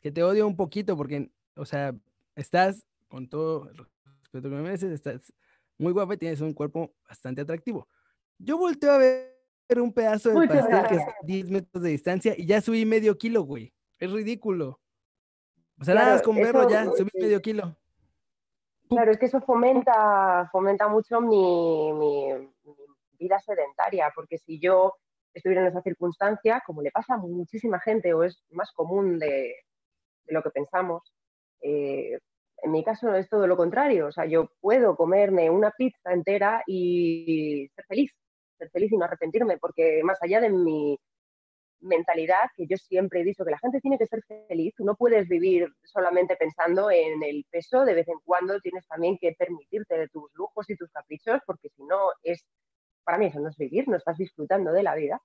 que te odio un poquito porque, o sea, estás, con todo el respeto que me mereces, estás muy guapa y tienes un cuerpo bastante atractivo. Yo volteo a ver un pedazo de Muchas pastel que es gracias. 10 metros de distancia y ya subí medio kilo, güey. Es ridículo. O sea, nada Claro, más con verlo eso, ya, subí eh, medio kilo. Claro, es que eso fomenta, fomenta mucho mi, mi- mi vida sedentaria, porque si yo estuviera en esa circunstancia, como le pasa a muchísima gente o es más común de, de lo que pensamos, eh, en mi caso es todo lo contrario. O sea, yo puedo comerme una pizza entera y ser feliz, ser feliz y no arrepentirme, porque más allá de mi mentalidad, que yo siempre he dicho que la gente tiene que ser feliz, tú no puedes vivir solamente pensando en el peso, de vez en cuando tienes también que permitirte de tus lujos y tus caprichos, porque si no es, para mí eso no es vivir, no estás disfrutando de la vida.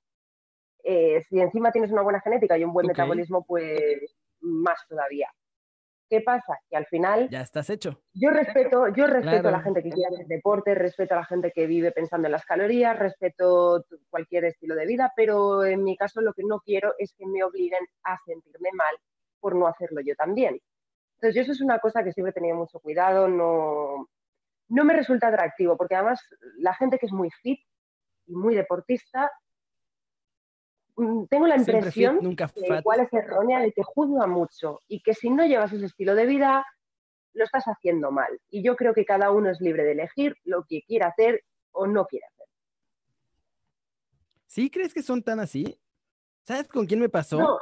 Eh, si encima tienes una buena genética y un buen metabolismo, pues más todavía. ¿Qué pasa? Que al final Ya estás hecho. yo respeto, yo respeto a la Claro. gente que quiere hacer deporte, respeto a la gente que vive pensando en las calorías, respeto cualquier estilo de vida, pero en mi caso lo que no quiero es que me obliguen a sentirme mal por no hacerlo yo también. Entonces, yo eso es una cosa que siempre he tenido mucho cuidado, no, no me resulta atractivo, porque además la gente que es muy fit y muy deportista, tengo la Siempre fit, impresión nunca fat. igual es errónea y que juzga mucho y que si no llevas ese estilo de vida lo estás haciendo mal. Y yo creo que cada uno es libre de elegir lo que quiera hacer o no quiere hacer. ¿Sí crees que son tan así? ¿Sabes con quién me pasó? No,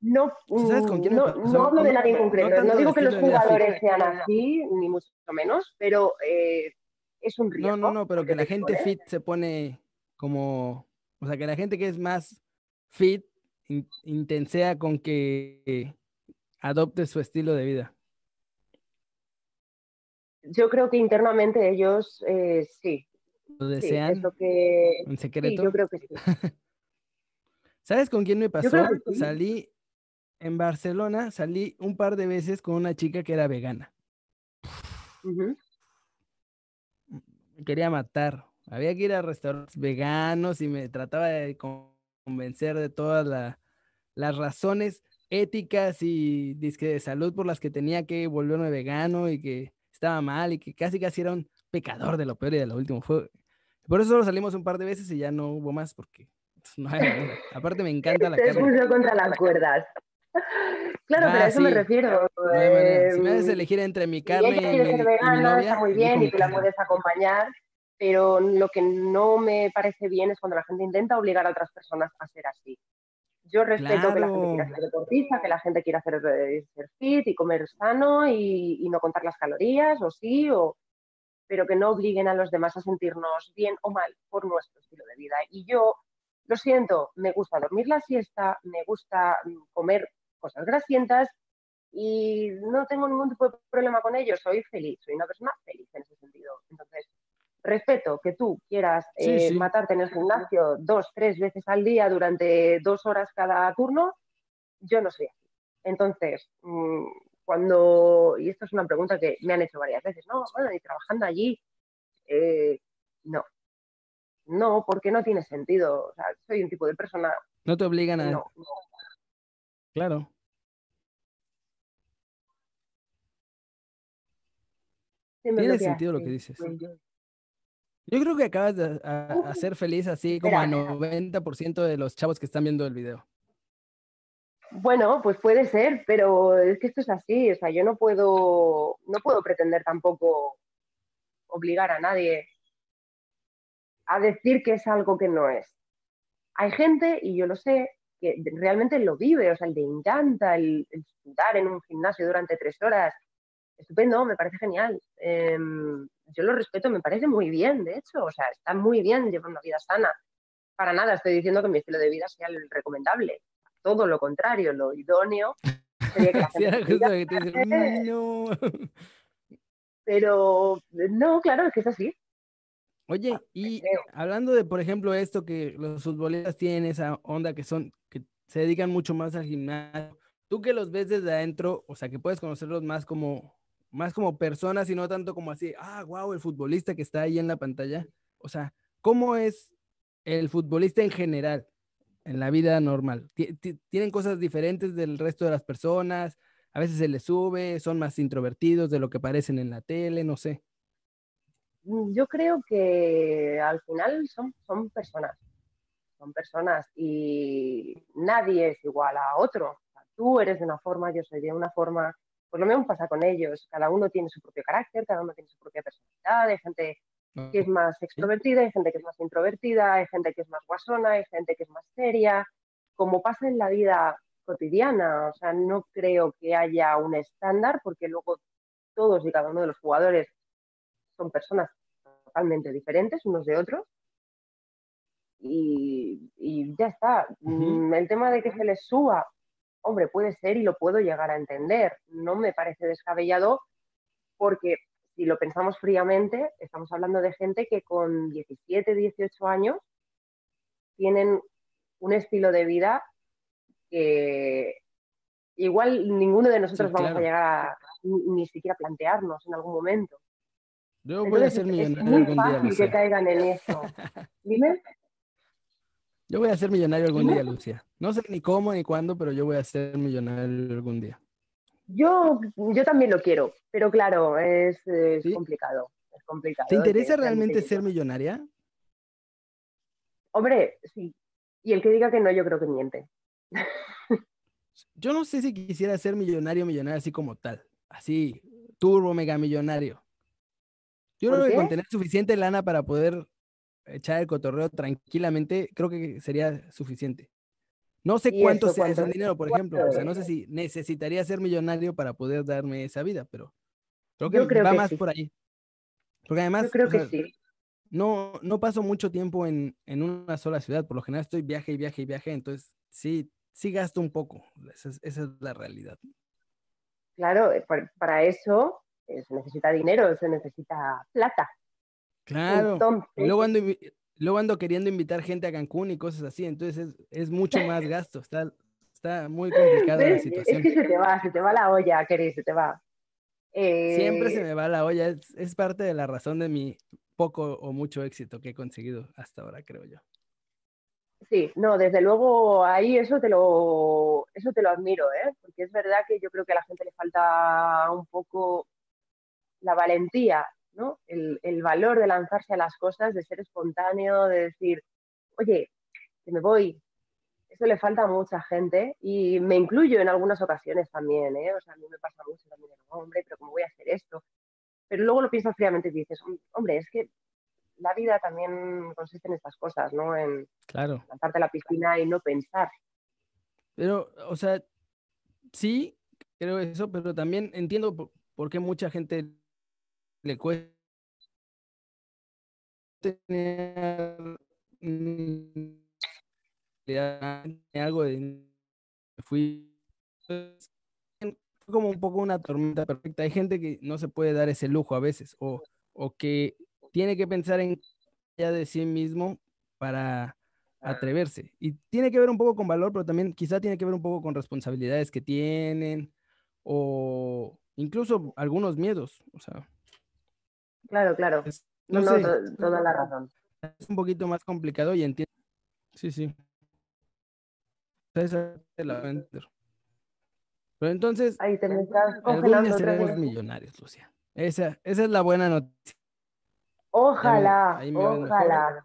no, ¿Sabes con quién me no, pasó? no hablo de nadie en no concreto. No, de digo que los de jugadores sean así, ni mucho menos, pero eh, es un riesgo. No, no, no, pero que la te gente expones. fit se pone como, o sea, que la gente que es más fit in- intensea con que adopte su estilo de vida. Yo creo que internamente ellos eh, sí, Lo sí, desean es lo que... en Sí, secreto. yo creo que sí. ¿Sabes con quién me pasó? sí. Salí en Barcelona, salí un par de veces con una chica que era vegana. Me quería matar. Había que ir a restaurantes veganos y me trataba de con- convencer de todas la- las razones éticas y dizque de salud por las que tenía que volverme vegano y que estaba mal y que casi casi era un pecador de lo peor y de lo último. Fue... Por eso solo salimos un par de veces y ya no hubo más porque no hay manera. Aparte me encanta la carne. puso contra las cuerdas. Claro, pero Ah, a eso me sí. refiero. No manera. Si me haces em, elegir entre mi carne y mi, ser y mi novia, está muy bien y tú la puedes acompañar, pero lo que no me parece bien es cuando la gente intenta obligar a otras personas a ser así. Yo respeto que la gente quiera Claro. ser deportista, que la gente quiera hacer, eh, ser fit y comer sano y, y no contar las calorías, o sí, o, pero que no obliguen a los demás a sentirnos bien o mal por nuestro estilo de vida. Y yo, lo siento, me gusta dormir la siesta, me gusta mm, comer cosas grasientas y no tengo ningún tipo de problema con ello, soy feliz, soy una persona feliz en ese sentido. Entonces, respeto que tú quieras eh, sí. matarte en el gimnasio dos, tres veces al día durante dos horas cada turno, yo no soy así. Entonces, mm, cuando, y esto es una pregunta que me han hecho varias veces, no, bueno, y trabajando allí, eh, no, no, porque no tiene sentido. O sea, soy un tipo de persona No te obligan a... no, no. Claro. Tiene sentido lo que dices. Yo- creo que acabas de hacer feliz así como a espera. 90% de los chavos que están viendo el video. Bueno, pues puede ser, pero es que esto es así, o sea, yo no puedo, no puedo pretender tampoco obligar a nadie a decir que es algo que no es. Hay gente, y yo lo sé, que realmente lo vive, o sea, le encanta el, el en un gimnasio durante tres horas. Estupendo, me parece genial. Em, yo lo respeto, me parece muy bien, de hecho, o sea, está muy bien llevar una vida sana. Para nada estoy diciendo que mi estilo de vida sea el recomendable todo lo contrario, lo idóneo sería Pero no, claro, es que es así. Oye, y hablando de, por ejemplo, esto que los futbolistas tienen esa onda que son, que se dedican mucho más al gimnasio, tú que los ves desde adentro, o sea, que puedes conocerlos más como, más como personas y no tanto como así, ah, wow, el futbolista que está ahí en la pantalla. O sea, ¿cómo es el futbolista en general? en la vida normal? ¿Tienen cosas diferentes del resto de las personas? A veces se les sube, son más introvertidos de lo que parecen en la tele, no sé. Mm, yo creo que al final son, son personas, son personas y nadie es igual a otro. tú eres de una forma, yo soy de una forma, pues lo mismo pasa con ellos, cada uno tiene su propio carácter, cada uno tiene su propia personalidad, hay gente que es más extrovertida, hay gente que es más introvertida, hay gente que es más guasona, hay gente que es más seria, como pasa en la vida cotidiana. O sea, no creo que haya un estándar porque luego todos y cada uno de los jugadores son personas totalmente diferentes unos de otros. Y, ya está. Mm, el tema de que se les suba, hombre, puede ser y lo puedo llegar a entender. No me parece descabellado porque si lo pensamos fríamente, estamos hablando de gente que con 17, 18 años tienen un estilo de vida que igual ninguno de nosotros vamos a llegar a ni, siquiera plantearnos en algún momento. Ser millonario es muy fácil que caigan en eso. Dime. Yo voy a ser millonario algún día, Lucia. No sé ni cómo ni cuándo, pero yo voy a ser millonario algún día. Yo, yo también lo quiero, pero claro, es, complicado, es complicado. ¿Te interesa realmente ser millonaria? Hombre, sí. Y el que diga que no, yo creo que miente. Yo no sé si quisiera ser millonario, millonario así como tal. Así, turbo, mega millonario. Yo creo que con tener suficiente lana para poder echar el cotorreo tranquilamente, creo que sería suficiente. No sé cuánto sea ese dinero, por ejemplo. O sea, no sé si necesitaría ser millonario para poder darme esa vida, pero creo que va más por ahí. Porque además, creo que sí. No, no paso mucho tiempo en, en, una sola ciudad. Por lo general estoy viaje y viaje y viaje. Entonces, sí, sí gasto un poco. Esa es, la realidad. Claro, eh, para eso eh, se necesita dinero, se necesita plata. Claro. Entonces, luego ando, Luego ando queriendo invitar gente a Cancún y cosas así, entonces es, mucho más gasto, está, está muy complicada la situación. Es que se te va, se te va la olla, querido, se te va. Siempre se eh, me va la olla, es, parte de la razón de mi poco o mucho éxito que he conseguido hasta ahora, creo yo. Sí, no, desde luego ahí eso te lo, eso te lo admiro, ¿eh? porque es verdad que yo creo que a la gente le falta un poco la valentía el, valor de lanzarse a las cosas, de ser espontáneo, de decir, oye, que me voy. Eso le falta a mucha gente y me incluyo en algunas ocasiones también, ¿eh? O sea, a mí me pasa mucho también, hombre, pero ¿cómo voy a hacer esto? Pero luego lo piensas fríamente y dices, hombre, es que la vida también consiste en estas cosas, ¿no? En claro. lanzarte a la piscina y no pensar. Pero, o sea, sí, creo eso, pero también entiendo por qué mucha gente le cuesta tener algo de fui como un poco una tormenta perfecta. Hay gente que no se puede dar ese lujo a veces o, o que tiene que pensar en ya de sí mismo para atreverse. Y tiene que ver un poco con valor, pero también quizá tiene que ver un poco con responsabilidades que tienen o incluso algunos miedos. O sea, Claro, claro. no, no, toda la razón. Es un poquito más complicado y entiendo. Sí, sí. Pero entonces, Ahí te estás seremos millonarios, Lucia. Esa, esa es la buena noticia. Ojalá, ojalá.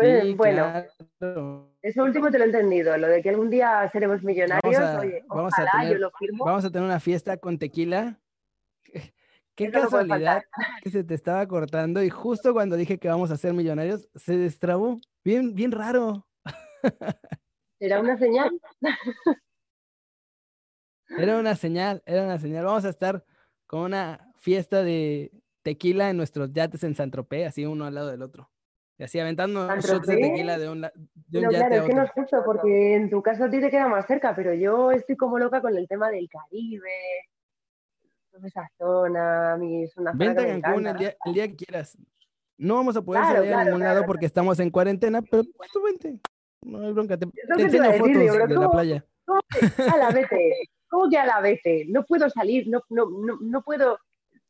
Eh, Sí, bueno, claro. eso último te lo he entendido, lo de que algún día seremos millonarios, a- oye, vamos a ojalá, tener- yo lo firmo. Vamos a tener una fiesta con tequila. Qué Eso no puede casualidad que se te estaba cortando y justo cuando dije que vamos a ser millonarios, se destrabó. Bien, bien raro. ¿Será una señal? Era una señal, era una señal. Vamos a estar con una fiesta de tequila en nuestros yates en San Tropez, así uno al lado del otro. Y así aventando ¿San shots de tequila de un, la- de un No, yate claro, a es que no otro. es justo porque en tu caso a ti te queda más cerca, pero yo estoy como loca con el tema del Caribe, esa zona, a mí es una zona Vente a Cancún el día, el día que quieras. No vamos a poder Claro, salir a claro, ningún claro, lado porque estamos en cuarentena, pero pues tú vente. No hay bronca. Te, te a enseño fotos pero de la playa. ¿Cómo que a la vete? ¿Cómo que a la vete? No puedo salir, no, no, no, no puedo,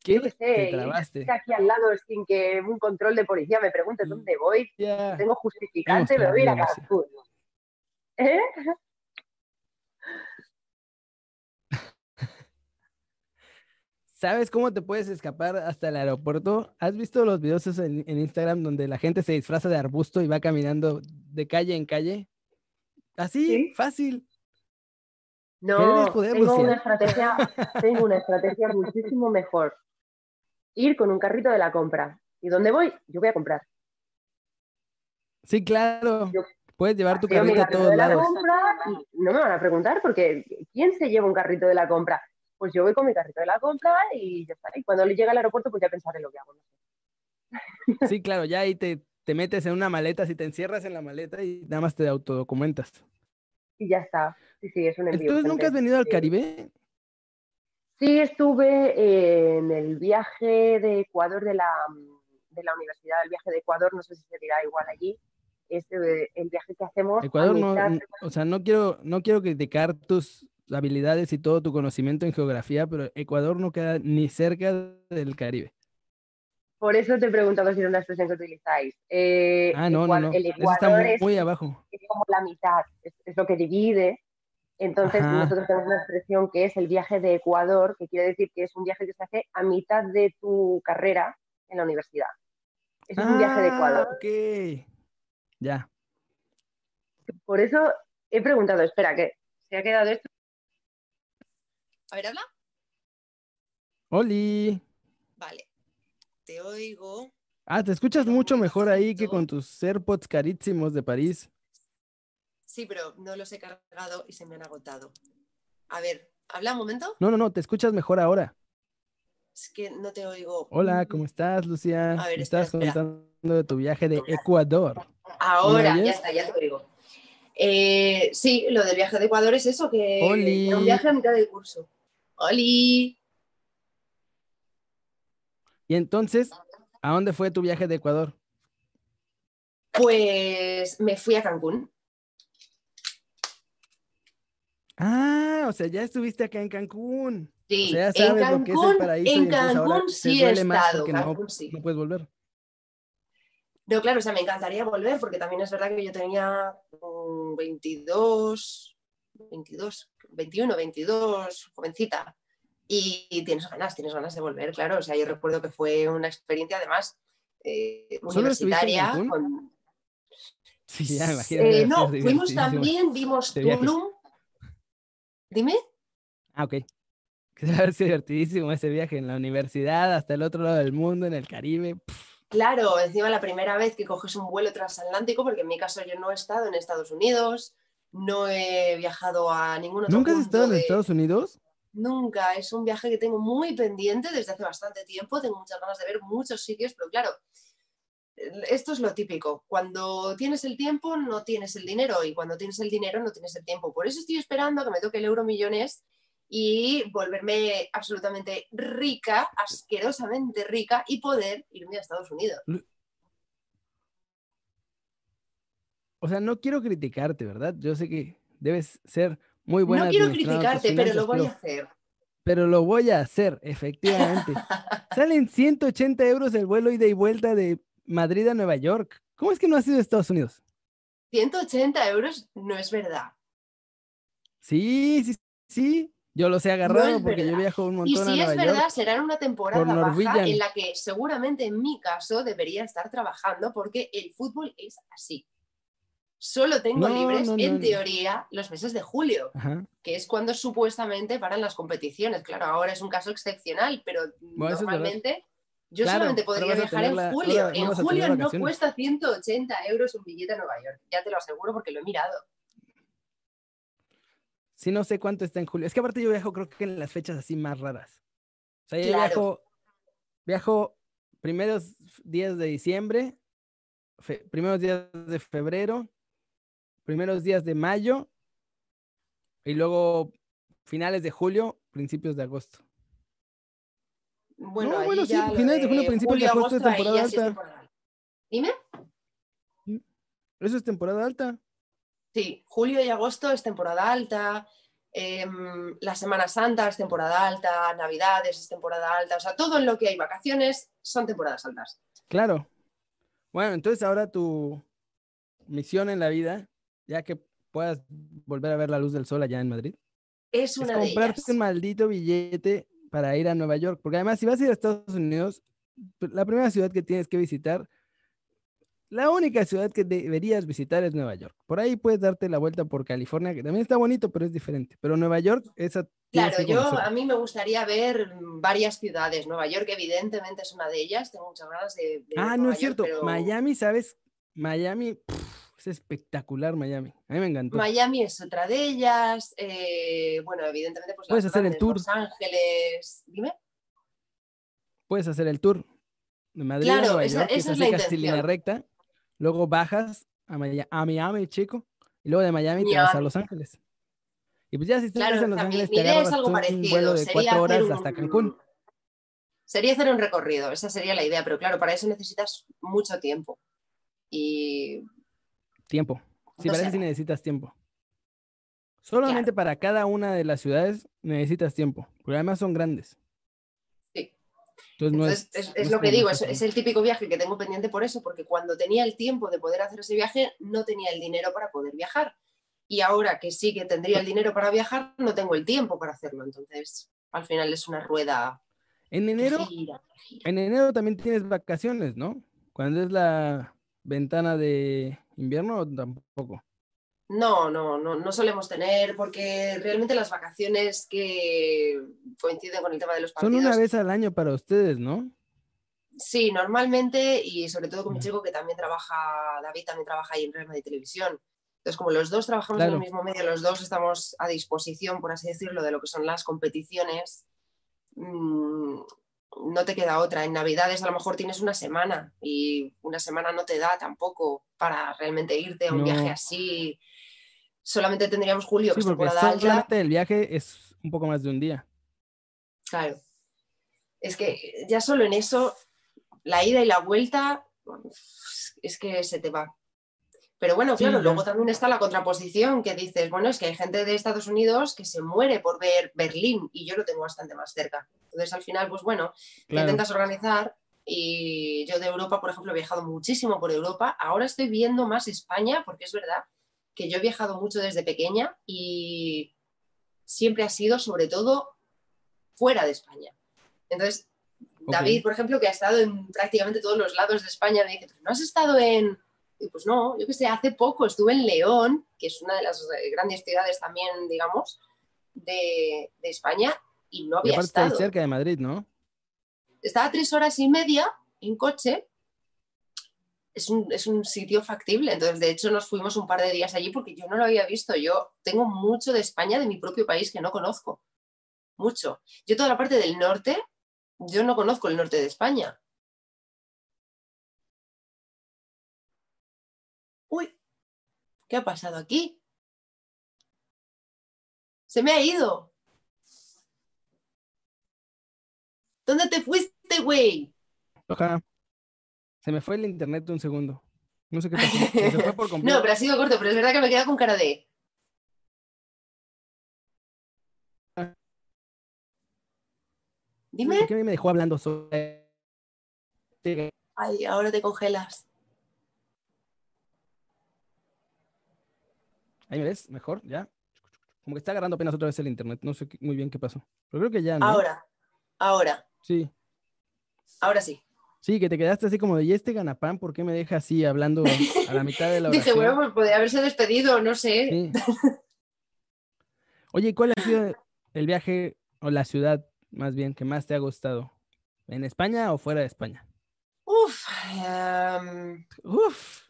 ¿Qué? yo qué sé, aquí al lado sin que un control de policía me pregunte Mm. dónde voy, Ya. tengo justificante, me Hemos voy a ir a. Cancún. ¿Eh? ¿Sabes cómo te puedes escapar hasta el aeropuerto? ¿Has visto los videos en, en Instagram donde la gente se disfraza de arbusto y va caminando de calle en calle? Así, Sí. fácil. No, tengo una estrategia, tengo una estrategia muchísimo mejor. Ir con un carrito de la compra. ¿Y dónde voy? Yo voy a comprar. Sí, claro. Yo Puedes llevar tu carrito a todos de la lados. compra y no me van a preguntar porque ¿quién se lleva un carrito de la compra? Pues yo voy con mi carrito de la compra y ya está. Y cuando le llega al aeropuerto, pues ya pensaré lo que hago. no. Sí, claro, ya ahí te, te metes en una maleta, si te encierras en la maleta y nada más te autodocumentas. Y ya está. Sí, sí, es un envío. Entonces, ¿nunca has venido al. Caribe? Sí, estuve en el viaje de Ecuador de la, de la Universidad, el viaje de Ecuador, no sé si se dirá igual allí, es eh, el viaje que hacemos. Ecuador no, mitad- o sea, no quiero, no quiero criticar tus habilidades y todo tu conocimiento en geografía, pero Ecuador no queda ni cerca del Caribe. Por eso te he preguntado si era una expresión que utilizáis. Eh, Ah, no, no, no. El Ecuador muy, es, muy abajo. es como la mitad, es, es lo que divide. Entonces, Ajá. nosotros tenemos una expresión que es el viaje de Ecuador, que quiere decir que es un viaje que se hace a mitad de tu carrera en la universidad. Eso es un viaje de Ecuador. Ah, ok. Ya. Por eso he preguntado, espera, que se ha quedado esto. A ver, habla. Oli. Vale. Te oigo. Ah, te escuchas mucho mejor ahí que con tus AirPods carísimos de París. Sí, pero no los he cargado y se me han agotado. A ver, habla un momento. No, no, no, te escuchas mejor ahora. Es que no te oigo. Hola, ¿cómo estás, Lucía? A ver, espera, espera. contando de tu viaje de Ecuador. Ahora, ¿Me ya está, ya te oigo. Eh, sí, lo del viaje de Ecuador es eso, que Oli. era un viaje a mitad del curso. ¡Oli! Y entonces, ¿a dónde fue tu viaje de Ecuador? Pues me fui a Cancún. Ah, o sea, ya estuviste acá en Cancún. Sí, O sea, ya en sabes lo que es el Cancún, paraíso en Cancún sí he estado. no- Cancún sí. No puedes volver. No, claro, o sea, me encantaría volver porque también es verdad que yo tenía mm, 22, 22, 21, 22, jovencita. Y, tienes ganas, tienes ganas de volver, claro. O sea, yo recuerdo que fue una experiencia además eh, ¿Solo estuviste en universitaria. Con- Sí, ya me imagino. Eh, no, fuimos también, vimos. Tulum. Dime. Ah, ok. Que debe haber sido divertidísimo ese viaje en la universidad, hasta el otro lado del mundo, en el Caribe. Pff, Claro, encima la primera vez que coges un vuelo transatlántico, porque en mi caso yo no he estado en Estados Unidos, no he viajado a ningún otro ¿Nunca has estado en de- Estados Unidos? Nunca, es un viaje que tengo muy pendiente desde hace bastante tiempo, tengo muchas ganas de ver muchos sitios, pero claro, esto es lo típico, cuando tienes el tiempo no tienes el dinero y cuando tienes el dinero no tienes el tiempo. Por eso estoy esperando a que me toque el euro millones y volverme absolutamente rica, asquerosamente rica y poder irme a Estados Unidos. O sea, no quiero criticarte, ¿verdad? Yo sé que debes ser muy buena no quiero criticarte, pero lo voy a hacer. pero lo voy a hacer, efectivamente. Salen 180 euros el vuelo ida y vuelta de Madrid a Nueva York. ¿Cómo es que no has ido a Estados Unidos? 180 euros no es verdad. Sí, sí, sí. Yo los he agarrado porque yo verdad. viajo un Y montón a si Nueva es verdad, York. será en una temporada baja en la que seguramente en mi caso debería estar trabajando porque el fútbol es así. Solo tengo No, libres, no, no, en teoría, los meses de julio, Ajá. que es cuando supuestamente paran las competiciones. Claro, ahora es un caso excepcional, pero normalmente yo Claro, solamente podría viajar en la- julio. ahora en julio no cuesta 180 euros un billete a Nueva York. Ya te lo aseguro porque lo he mirado. Sí, no sé cuánto está en julio. Es que aparte yo viajo creo que en las fechas así más raras. O sea, yo Claro. viajo, viajo primeros días de diciembre, fe- primeros días de febrero, primeros días de mayo y luego finales de julio, principios de agosto. Bueno, No, bueno, sí, finales de junio, principios de julio, agosto es temporada ya sí es alta. temporada. Dime. Eso es temporada alta. Sí, julio y agosto es temporada alta, em, la Semana Santa es temporada alta, Navidades es temporada alta, o sea, todo en lo que hay vacaciones son temporadas altas. Claro. Bueno, entonces ahora tu misión en la vida, ya que puedas volver a ver la luz del sol allá en Madrid, Es es una de comprarte ellas. un maldito billete para ir a Nueva York. Porque además, si vas a ir a Estados Unidos, pr- la primera ciudad que tienes que visitar, la única ciudad que deberías visitar es Nueva York. Por ahí puedes darte la vuelta por California, que también está bonito, pero es diferente. Pero Nueva York, esa Claro, yo a mí me gustaría ver varias ciudades. Nueva York, evidentemente, es una de ellas. Tengo muchas ganas de. de Ah, no Nueva es York, cierto. pero Miami, ¿sabes? Miami, pf, es espectacular Miami. A mí me encantó. Miami es otra de ellas. eh, bueno, evidentemente, pues. Puedes hacer el tour. Los Ángeles. Dime. Puedes hacer el tour de Madrid a Claro, Nueva esa- York, esa es así casi línea recta. Luego bajas a, Maya- a Miami, chico. Y luego de Miami te vas a Miami. Los Ángeles. Y pues ya si estás Claro, en Los Ángeles, te agarras algo un parecido. vuelo de sería cuatro horas hasta Cancún. Sería hacer un recorrido, esa sería la idea, pero claro, para eso necesitas mucho tiempo. Y Tiempo. Sí, eso sí necesitas tiempo. Solamente para cada una de las ciudades necesitas tiempo. Porque además son grandes. Sí. Entonces, no entonces es, es, no es lo que digo, es, el típico viaje que tengo pendiente por eso, porque cuando tenía el tiempo de poder hacer ese viaje, no tenía el dinero para poder viajar. Y ahora que sí que tendría el dinero para viajar, no tengo el tiempo para hacerlo. Entonces, al final es una rueda En que enero, gira, que gira. en enero también tienes vacaciones, ¿no? Cuando es la ventana de invierno, tampoco. No, no, no, no solemos tener, porque realmente las vacaciones que coinciden con el tema de los Son partidos. una vez al año para ustedes, ¿no? Sí, normalmente, y sobre todo con mi chico que también trabaja, David también trabaja ahí en Real Madrid Televisión. Entonces, como los dos trabajamos en el mismo medio, los dos estamos a disposición, por así decirlo, de lo que son las competiciones, mm, no te queda otra. En Navidades a lo mejor tienes una semana y una semana no te da tampoco para realmente irte a un No. viaje así. Solamente tendríamos julio, que Sí, es temporada alta. el viaje es un poco más de un día. Claro. Es que ya solo en eso, la ida y la vuelta, es que se te va. Pero bueno, claro, luego también está la contraposición que dices, bueno, es que hay gente de Estados Unidos que se muere por ver Berlín y yo lo tengo bastante más cerca. Entonces al final, pues bueno, te Claro. intentas organizar y yo de Europa, por ejemplo, he viajado muchísimo por Europa. Ahora estoy viendo más España porque es verdad que yo he viajado mucho desde pequeña y siempre ha sido sobre todo fuera de España. Entonces. David, por ejemplo, que ha estado en prácticamente todos los lados de España, me dice, "¿Pero ¿no has estado en...? Y pues no, yo que sé, hace poco estuve en León, que es una de las eh, grandes ciudades también, digamos, de, de España, y no Y había aparte ahí estado. cerca de Madrid, ¿no? Estaba tres horas y media en coche. Es un, es un sitio factible. Entonces, de hecho, nos fuimos un par de días allí porque yo no lo había visto. Yo tengo mucho de España, de mi propio país, que no conozco. Mucho. Yo toda la parte del norte, yo no conozco el norte de España. ¿Qué ha pasado aquí? Se me ha ido. ¿Dónde te fuiste, güey? Ojalá. Se me fue el internet de un segundo. No sé qué pasó. Se fue por completo. No, pero ha sido corto, pero es verdad que me queda con cara de. Dime. ¿Por qué a mí me dejó hablando solo? Ay, ahora te congelas. Ahí me ves, mejor, ya. Como que está agarrando apenas otra vez el internet. No sé muy bien qué pasó. Pero creo que ya, ¿no? Ahora, ahora, Sí. ahora sí. Sí, que te quedaste así como de, ¿y este ganapán por qué me deja así hablando a la mitad de la Dije, oración? bueno, pues podría haberse despedido, no sé. Sí. Oye, ¿y cuál ha sido el viaje o la ciudad más bien que más te ha gustado? ¿En España o fuera de España? Uf, em, Uf.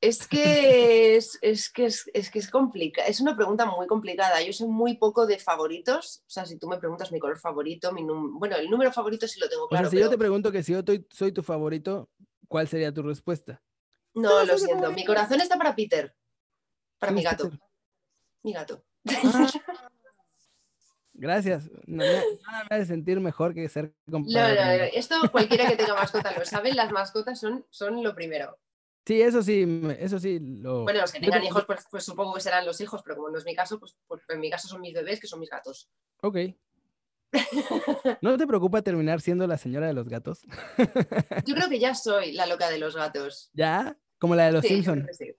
Es que es, es que es, es que es complicada. Es una pregunta muy complicada. Yo soy muy poco de favoritos. O sea, si tú me preguntas mi color favorito, mi num- bueno, el número favorito sí lo tengo O claro. sea, si yo te pregunto que si yo soy, soy tu favorito, ¿cuál sería tu respuesta? No, No, lo siento. Mi corazón está para Peter. Para ¿Quién mi gato. Peter? Mi gato. Ah, gracias. No, no- nada me hace sentir mejor que ser No, no, no, conmigo. esto cualquiera que tenga mascota lo sabe. Las mascotas son, son lo primero. Sí, eso sí, eso sí lo. Bueno, los que tengan te- hijos, pues, pues supongo que serán los hijos, pero como no es mi caso, pues, pues en mi caso son mis bebés, que son mis gatos. Ok. ¿No te preocupa terminar siendo la señora de los gatos? Yo creo que ya soy la loca de los gatos. ¿Ya? Como la de los Sí, yo Simpson. creo que sí.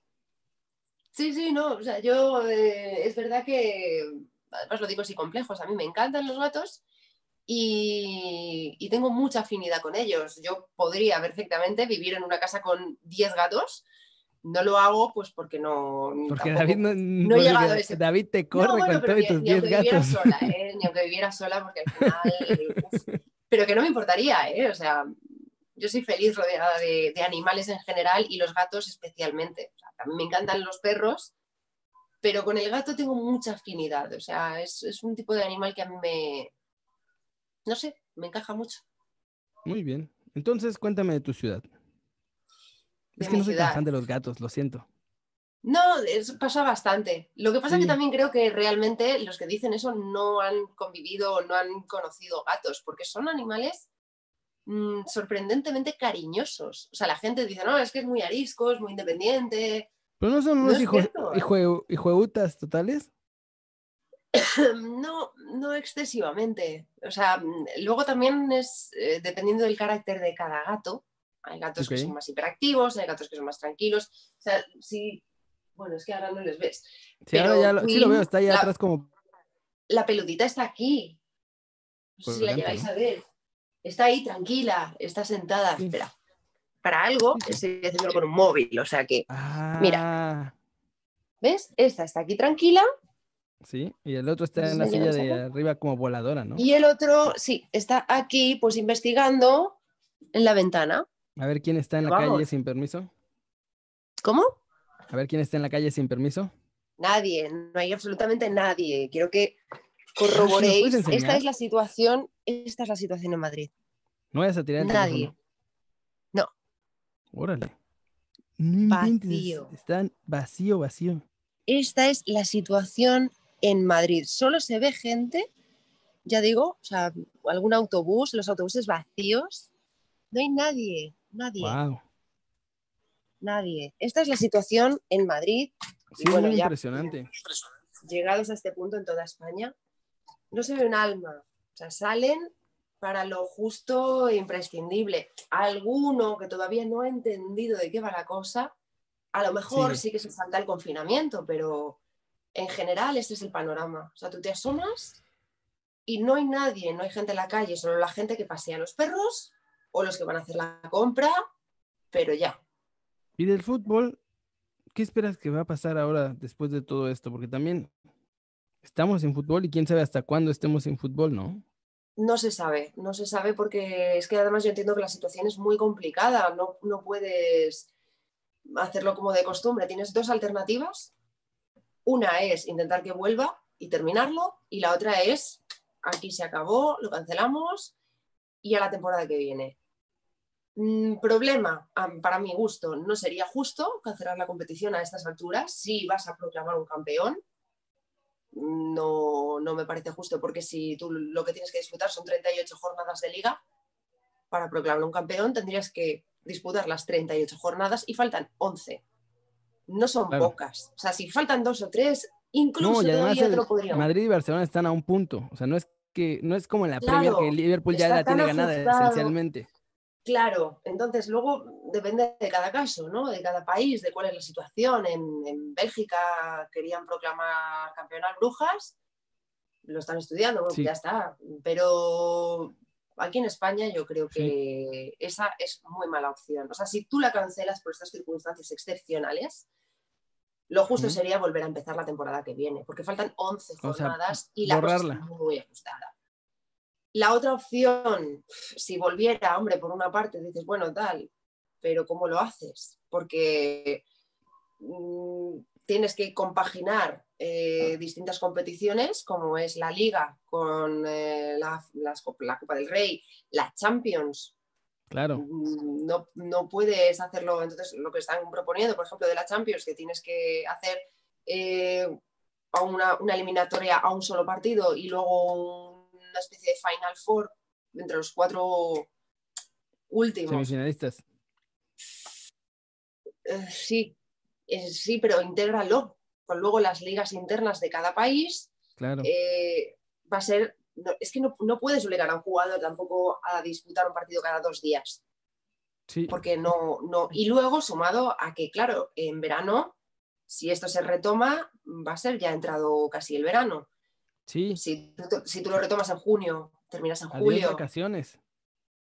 Sí, sí, no, o sea, yo eh, es verdad que, además lo digo sin complejos, a mí me encantan los gatos y, y tengo mucha afinidad con ellos. Yo podría perfectamente vivir en una casa con 10 gatos, no lo hago pues porque no... Porque tampoco- David no, no he porque llegado a ese- David te No, corre bueno, con todos tus ni aunque 10 viviera gatos. sola, ¿eh? Ni aunque viviera sola, porque al final... uf. pero que no me importaría, ¿eh? O sea, yo soy feliz rodeada de, de animales en general y los gatos especialmente. O sea, también me encantan los perros, pero con el gato tengo mucha afinidad. O sea, es, es un tipo de animal que a mí me... No sé, me encaja mucho. Muy bien. Entonces, cuéntame de tu ciudad. De Es que no soy tan fan de los gatos, lo siento. No, pasa bastante. Lo que pasa es que también creo que realmente los que dicen eso no han convivido o no han conocido gatos, porque son animales mm, sorprendentemente cariñosos. O sea, la gente dice, no, es que es muy arisco, es muy independiente. Pero no son No unos cierto, ¿eh? hijue- hijueutas totales. No, no excesivamente. O sea, mm, luego también es eh, dependiendo del carácter de cada gato. Hay gatos que son más hiperactivos, hay gatos que son más tranquilos. O sea, sí, bueno, es que ahora no les ves. Sí, ahora Pero ya lo, sí lo veo, está ahí la- atrás como. La peludita está aquí. No sé Por si la llegáis ¿no? a ver. Está ahí tranquila, está sentada. Sí. Espera. Para algo, estoy haciéndolo con un móvil, o sea que, Ah, ¿ves? Esta está aquí tranquila Sí, y el otro está ¿Sí en la la silla de arriba como voladora, ¿no? y el otro, sí, está aquí pues investigando en la ventana. A ver quién está en la Vamos. calle sin permiso. ¿Cómo? A ver quién está en la calle sin permiso. Nadie, no hay absolutamente nadie. Quiero que corroboréis. Esta es la situación, esta es la situación en Madrid. No vayas a tirar el Nadie. teléfono. No. Órale. No inventes, Vacío. Están vacío, vacío. Esta es la situación en Madrid. Solo se ve gente, ya digo, o sea, algún autobús, los autobuses vacíos. No hay nadie, nadie, Wow. nadie. Esta es la situación en Madrid, Sí, Y bueno, muy ya- impresionante. llegados a este punto en toda España. No se ve un alma. O sea, salen para lo justo e imprescindible. Alguno que todavía no ha entendido de qué va la cosa, a lo mejor Sí. sí, que se salta el confinamiento, pero en general este es el panorama. O sea, tú te asomas y no hay nadie, no hay gente en la calle, solo la gente que pasea los perros o los que van a hacer la compra, pero ya. Y del fútbol, ¿qué esperas que va a pasar ahora después de todo esto? Porque también estamos sin fútbol y quién sabe hasta cuándo estemos sin fútbol, ¿no? No se sabe, no se sabe porque es que además yo entiendo que la situación es muy complicada, no, no puedes hacerlo como de costumbre. Tienes dos alternativas. Una es intentar que vuelva y terminarlo y la otra es aquí se acabó, lo cancelamos y a la temporada que viene. Mm, problema, para mi gusto, no sería justo cancelar la competición a estas alturas si vas a proclamar un campeón no, no me parece justo, porque si tú lo que tienes que disputar son 38 jornadas de liga, para proclamar un campeón tendrías que disputar las 38 jornadas y faltan 11. No son Claro. pocas. O sea, si faltan dos o tres, incluso No, y además el. Madrid y Barcelona están a un punto. O sea, no es que no es como en la Premier Claro, que Liverpool ya la tiene ganada esencialmente. Claro, entonces luego depende de cada caso, ¿no? De cada país, de cuál es la situación. En, Bélgica querían proclamar campeonas brujas, lo están estudiando, bueno, ya está. Pero aquí en España yo creo que esa es muy mala opción. O sea, si tú la cancelas por estas circunstancias excepcionales, lo justo sería volver a empezar la temporada que viene, porque faltan 11 jornadas y la cosa está muy ajustada. La otra opción, si volviera, hombre, por una parte dices, bueno, tal, pero ¿cómo lo haces? Porque mm, tienes que compaginar eh, distintas competiciones, como es la Liga con eh, la, Copa del Rey, la Champions. Claro. Mm, no, no, puedes hacerlo. Entonces, lo que están proponiendo, por ejemplo, de la Champions, que tienes que hacer eh, una, una, eliminatoria a un solo partido y luego una especie de Final Four entre los cuatro últimos. Semifinalistas. Eh, sí, sí, pero intégralo con luego las ligas internas de cada país. Claro. Eh, va a ser. Es que no, puedes obligar a un jugador tampoco a disputar un partido cada dos días. Sí. Porque no, no. Y luego, sumado a que, claro, en verano, si esto se retoma, va a ser ya entrado casi el verano. Si tú, lo retomas en junio, terminas en julio. vacaciones.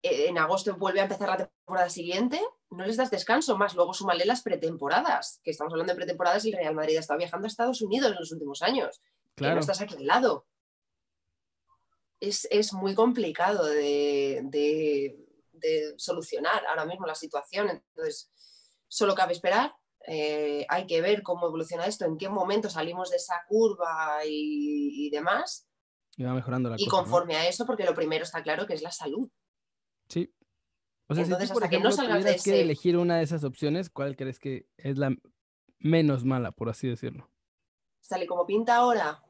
Eh, en agosto vuelve a empezar la temporada siguiente, no les das descanso más. Luego súmale las pretemporadas, que estamos hablando de pretemporadas y el Real Madrid ha estado viajando a Estados Unidos en los últimos años. Claro. no estás aquí al lado. Es, muy complicado de, de solucionar ahora mismo la situación. Entonces, solo cabe esperar eh, hay que ver cómo evoluciona esto, en qué momento salimos de esa curva y, demás. Y va mejorando la Y conforme a eso, porque lo primero está claro que es la salud. Sí. O sea, si por que no tuvieras que elegir una de esas opciones, ¿cuál crees que es la menos mala, por así decirlo? Sale como pinta ahora.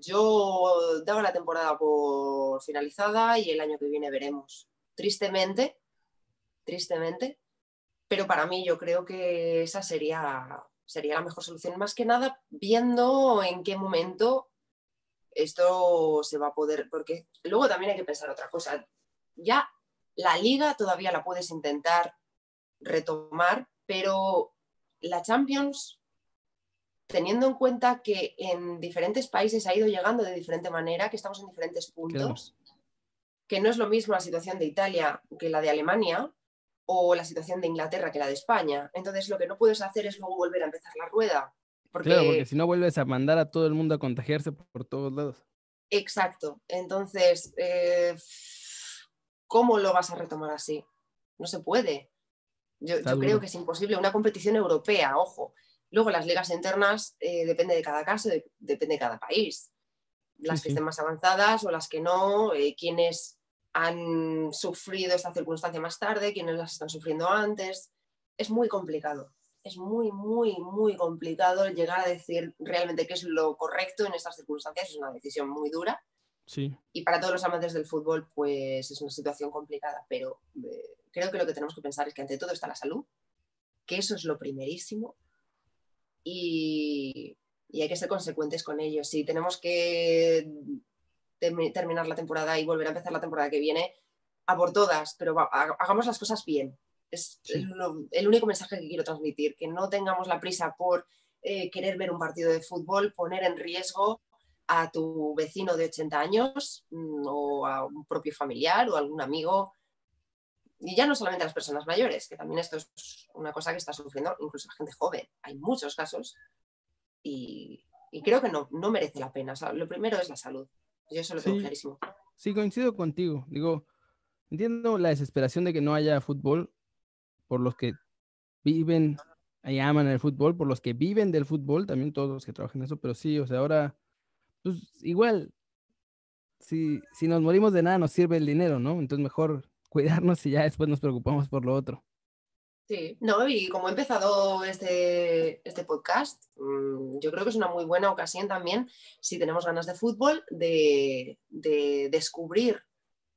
Yo daba la temporada por finalizada y el año que viene veremos. Tristemente, tristemente, pero para mí yo creo que esa sería, sería la mejor solución, más que nada viendo en qué momento esto se va a poder, porque luego también hay que pensar otra cosa. Ya la liga todavía la puedes intentar retomar, pero la Champions, teniendo en cuenta que en diferentes países ha ido llegando de diferente manera, que estamos en diferentes puntos, que no es lo mismo la situación de Italia que la de Alemania, o la situación de Inglaterra que la de España. Entonces lo que no puedes hacer es luego volver a empezar la rueda. Porque... Claro, porque si no vuelves a mandar a todo el mundo a contagiarse por todos lados. Exacto. Entonces, eh, ¿cómo lo vas a retomar así? No se puede. Yo, creo que es imposible. Una competición europea, ojo. Luego las ligas internas eh, depende de cada caso, depende de cada país. Las que estén más avanzadas o las que no, eh, quienes han sufrido esta circunstancia más tarde, quienes las están sufriendo antes. Es muy complicado, es muy, muy, muy complicado llegar a decir realmente qué es lo correcto en estas circunstancias. Es una decisión muy dura. Sí. Y para todos los amantes del fútbol, pues es una situación complicada, pero eh, creo que lo que tenemos que pensar es que ante todo está la salud, que eso es lo primerísimo, y, y hay que ser consecuentes con ello. Si tenemos que terminar la temporada y volver a empezar la temporada que viene, a por todas, pero hagamos las cosas bien. Es el, único mensaje que quiero transmitir, que no tengamos la prisa por eh, querer ver un partido de fútbol, poner en riesgo a tu vecino de 80 años mm, o a un propio familiar o algún amigo. Y ya no solamente a las personas mayores, que también esto es una cosa que está sufriendo incluso la gente joven. Hay muchos casos y, creo que no, no merece la pena. lo primero es la salud. Yo eso lo tengo clarísimo. Sí, coincido contigo. Digo, entiendo la desesperación de que no haya fútbol por los que viven y aman el fútbol, por los que viven del fútbol, también todos los que trabajan en eso, pero sí, o sea, ahora, pues igual, si, si nos morimos de nada nos sirve el dinero, ¿no? Entonces mejor cuidarnos y ya después nos preocupamos por lo otro. Sí, no, y como he empezado este, este podcast, mm, yo creo que es una muy buena ocasión también, si tenemos ganas de fútbol, de, descubrir,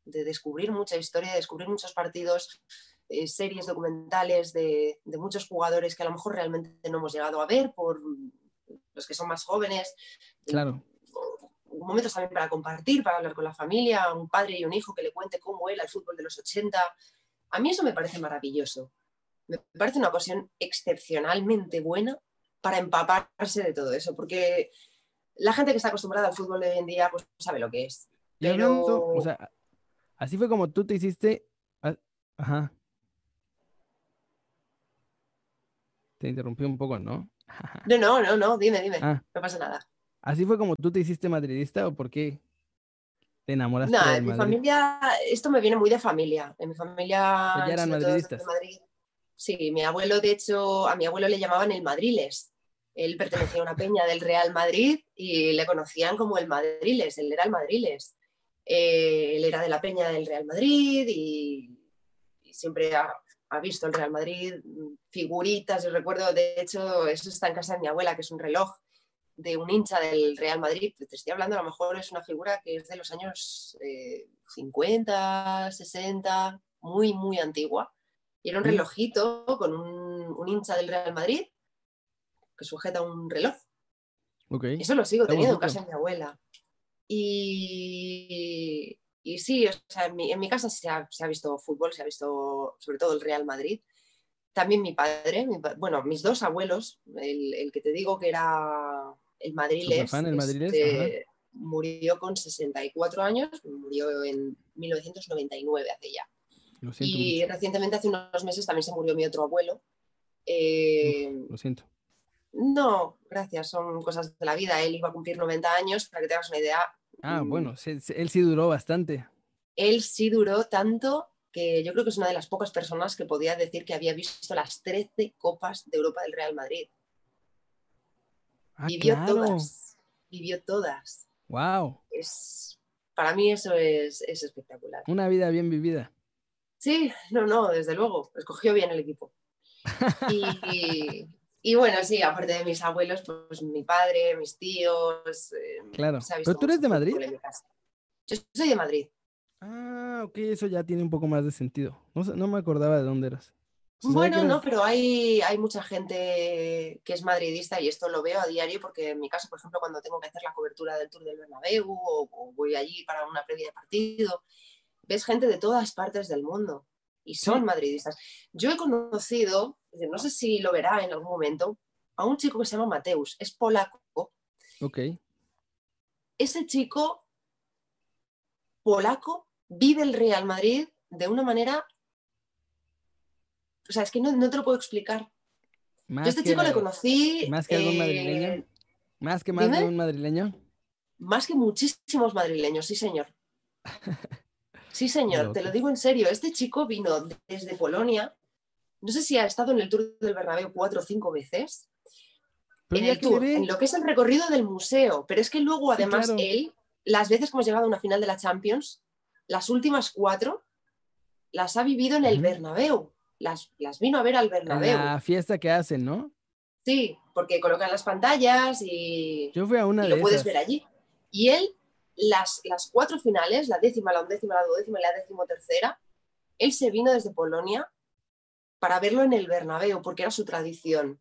de descubrir mucha historia, de descubrir muchos partidos, eh, series documentales de, muchos jugadores que a lo mejor realmente no hemos llegado a ver por los que son más jóvenes. Claro. Momentos también para compartir, para hablar con la familia, un padre y un hijo que le cuente cómo era el fútbol de los 80 A mí eso me parece maravilloso. Me parece una ocasión excepcionalmente buena para empaparse de todo eso, porque la gente que está acostumbrada al fútbol de hoy en día, pues sabe lo que es. Y hablando, Pero- o sea, así fue como tú te hiciste. Ajá. Te interrumpí un poco, ¿no? No, no, no, no, dime, dime, Ah, no pasa nada. ¿Así fue como tú te hiciste madridista o por qué te enamoraste No, del en mi familia, esto me viene muy de familia. En mi familia, ya eran madridistas. Madrid. Sí, mi abuelo, de hecho, a mi abuelo le llamaban el Madriles. Él pertenecía a una peña del Real Madrid y le conocían como el Madriles, él era el Madriles. Eh, él era de la peña del Real Madrid y, y siempre ha, ha visto el Real Madrid, figuritas, yo recuerdo, de hecho, eso está en casa de mi abuela, que es un reloj de un hincha del Real Madrid, te estoy hablando, a lo mejor es una figura que es de los años eh, 50, 60, muy, muy antigua. Y era un relojito con un, un hincha del Real Madrid que sujeta un reloj. Ok. Eso lo sigo teniendo en casa de mi abuela. Y, y sí, o sea, en, mi, en mi casa se ha, se ha visto fútbol, se ha visto sobre todo el Real Madrid. También mi padre, mi bueno, mis dos abuelos, el, el que te digo que era el Madriles, Superfan, el Madriles, este, murió con 64 años, murió en 1999 hace ya. Lo siento Y mucho. recientemente, hace unos meses, también se murió mi otro abuelo. Eh, Lo siento. no, gracias, son cosas de la vida. Él iba a cumplir 90 años, para que te hagas una idea. Ah, mm, bueno, él sí duró bastante. Él sí duró tanto que yo creo que es una de las pocas personas que podía decir que había visto las 13 copas de Europa del Real Madrid. Ah, Vivió claro. todas. Vivió todas. Wow. Es, para mí eso es, es espectacular. Una vida bien vivida. Sí, no, no, desde luego. Escogió bien el equipo. Y, y bueno, sí, aparte de mis abuelos, pues mi padre, mis tíos. eh, Claro. ¿Pero tú eres de Madrid? Yo soy de Madrid. Ah, ok, eso ya tiene un poco más de sentido. No, no me acordaba de dónde eras. Bueno, no, pero hay, hay mucha gente que es madridista y esto lo veo a diario porque en mi caso, por ejemplo, cuando tengo que hacer la cobertura del Tour del Bernabéu o, o voy allí para una previa de partido, ves gente de todas partes del mundo y son Sí. madridistas. Yo he conocido, no sé si lo verá en algún momento, a un chico que se llama Mateus, es polaco. Ok. Ese chico polaco vive el Real Madrid de una manera... O sea, es que no, no te lo puedo explicar. Más Yo a este que, chico le conocí. más que algún eh, madrileño. Más que más de un madrileño. Más que muchísimos madrileños, sí, señor. Sí, señor, te lo digo en serio. Este chico vino desde Polonia. No sé si ha estado en el Tour del Bernabéu cuatro o cinco veces. Pero en el tour, en lo que es el recorrido del museo. Pero es que luego, Sí, además, claro. él, las veces que hemos llegado a una final de la Champions, las últimas cuatro las ha vivido en el Ujú. Bernabéu. Las, las vino a ver al Bernabéu. la fiesta que hacen, ¿no? Sí, porque colocan las pantallas y, Yo fui a una y de lo puedes esas. ver allí. Y él, las, las cuatro finales, la décima, la undécima, la duodécima y la decimotercera, él se vino desde Polonia para verlo en el Bernabéu, porque era su tradición.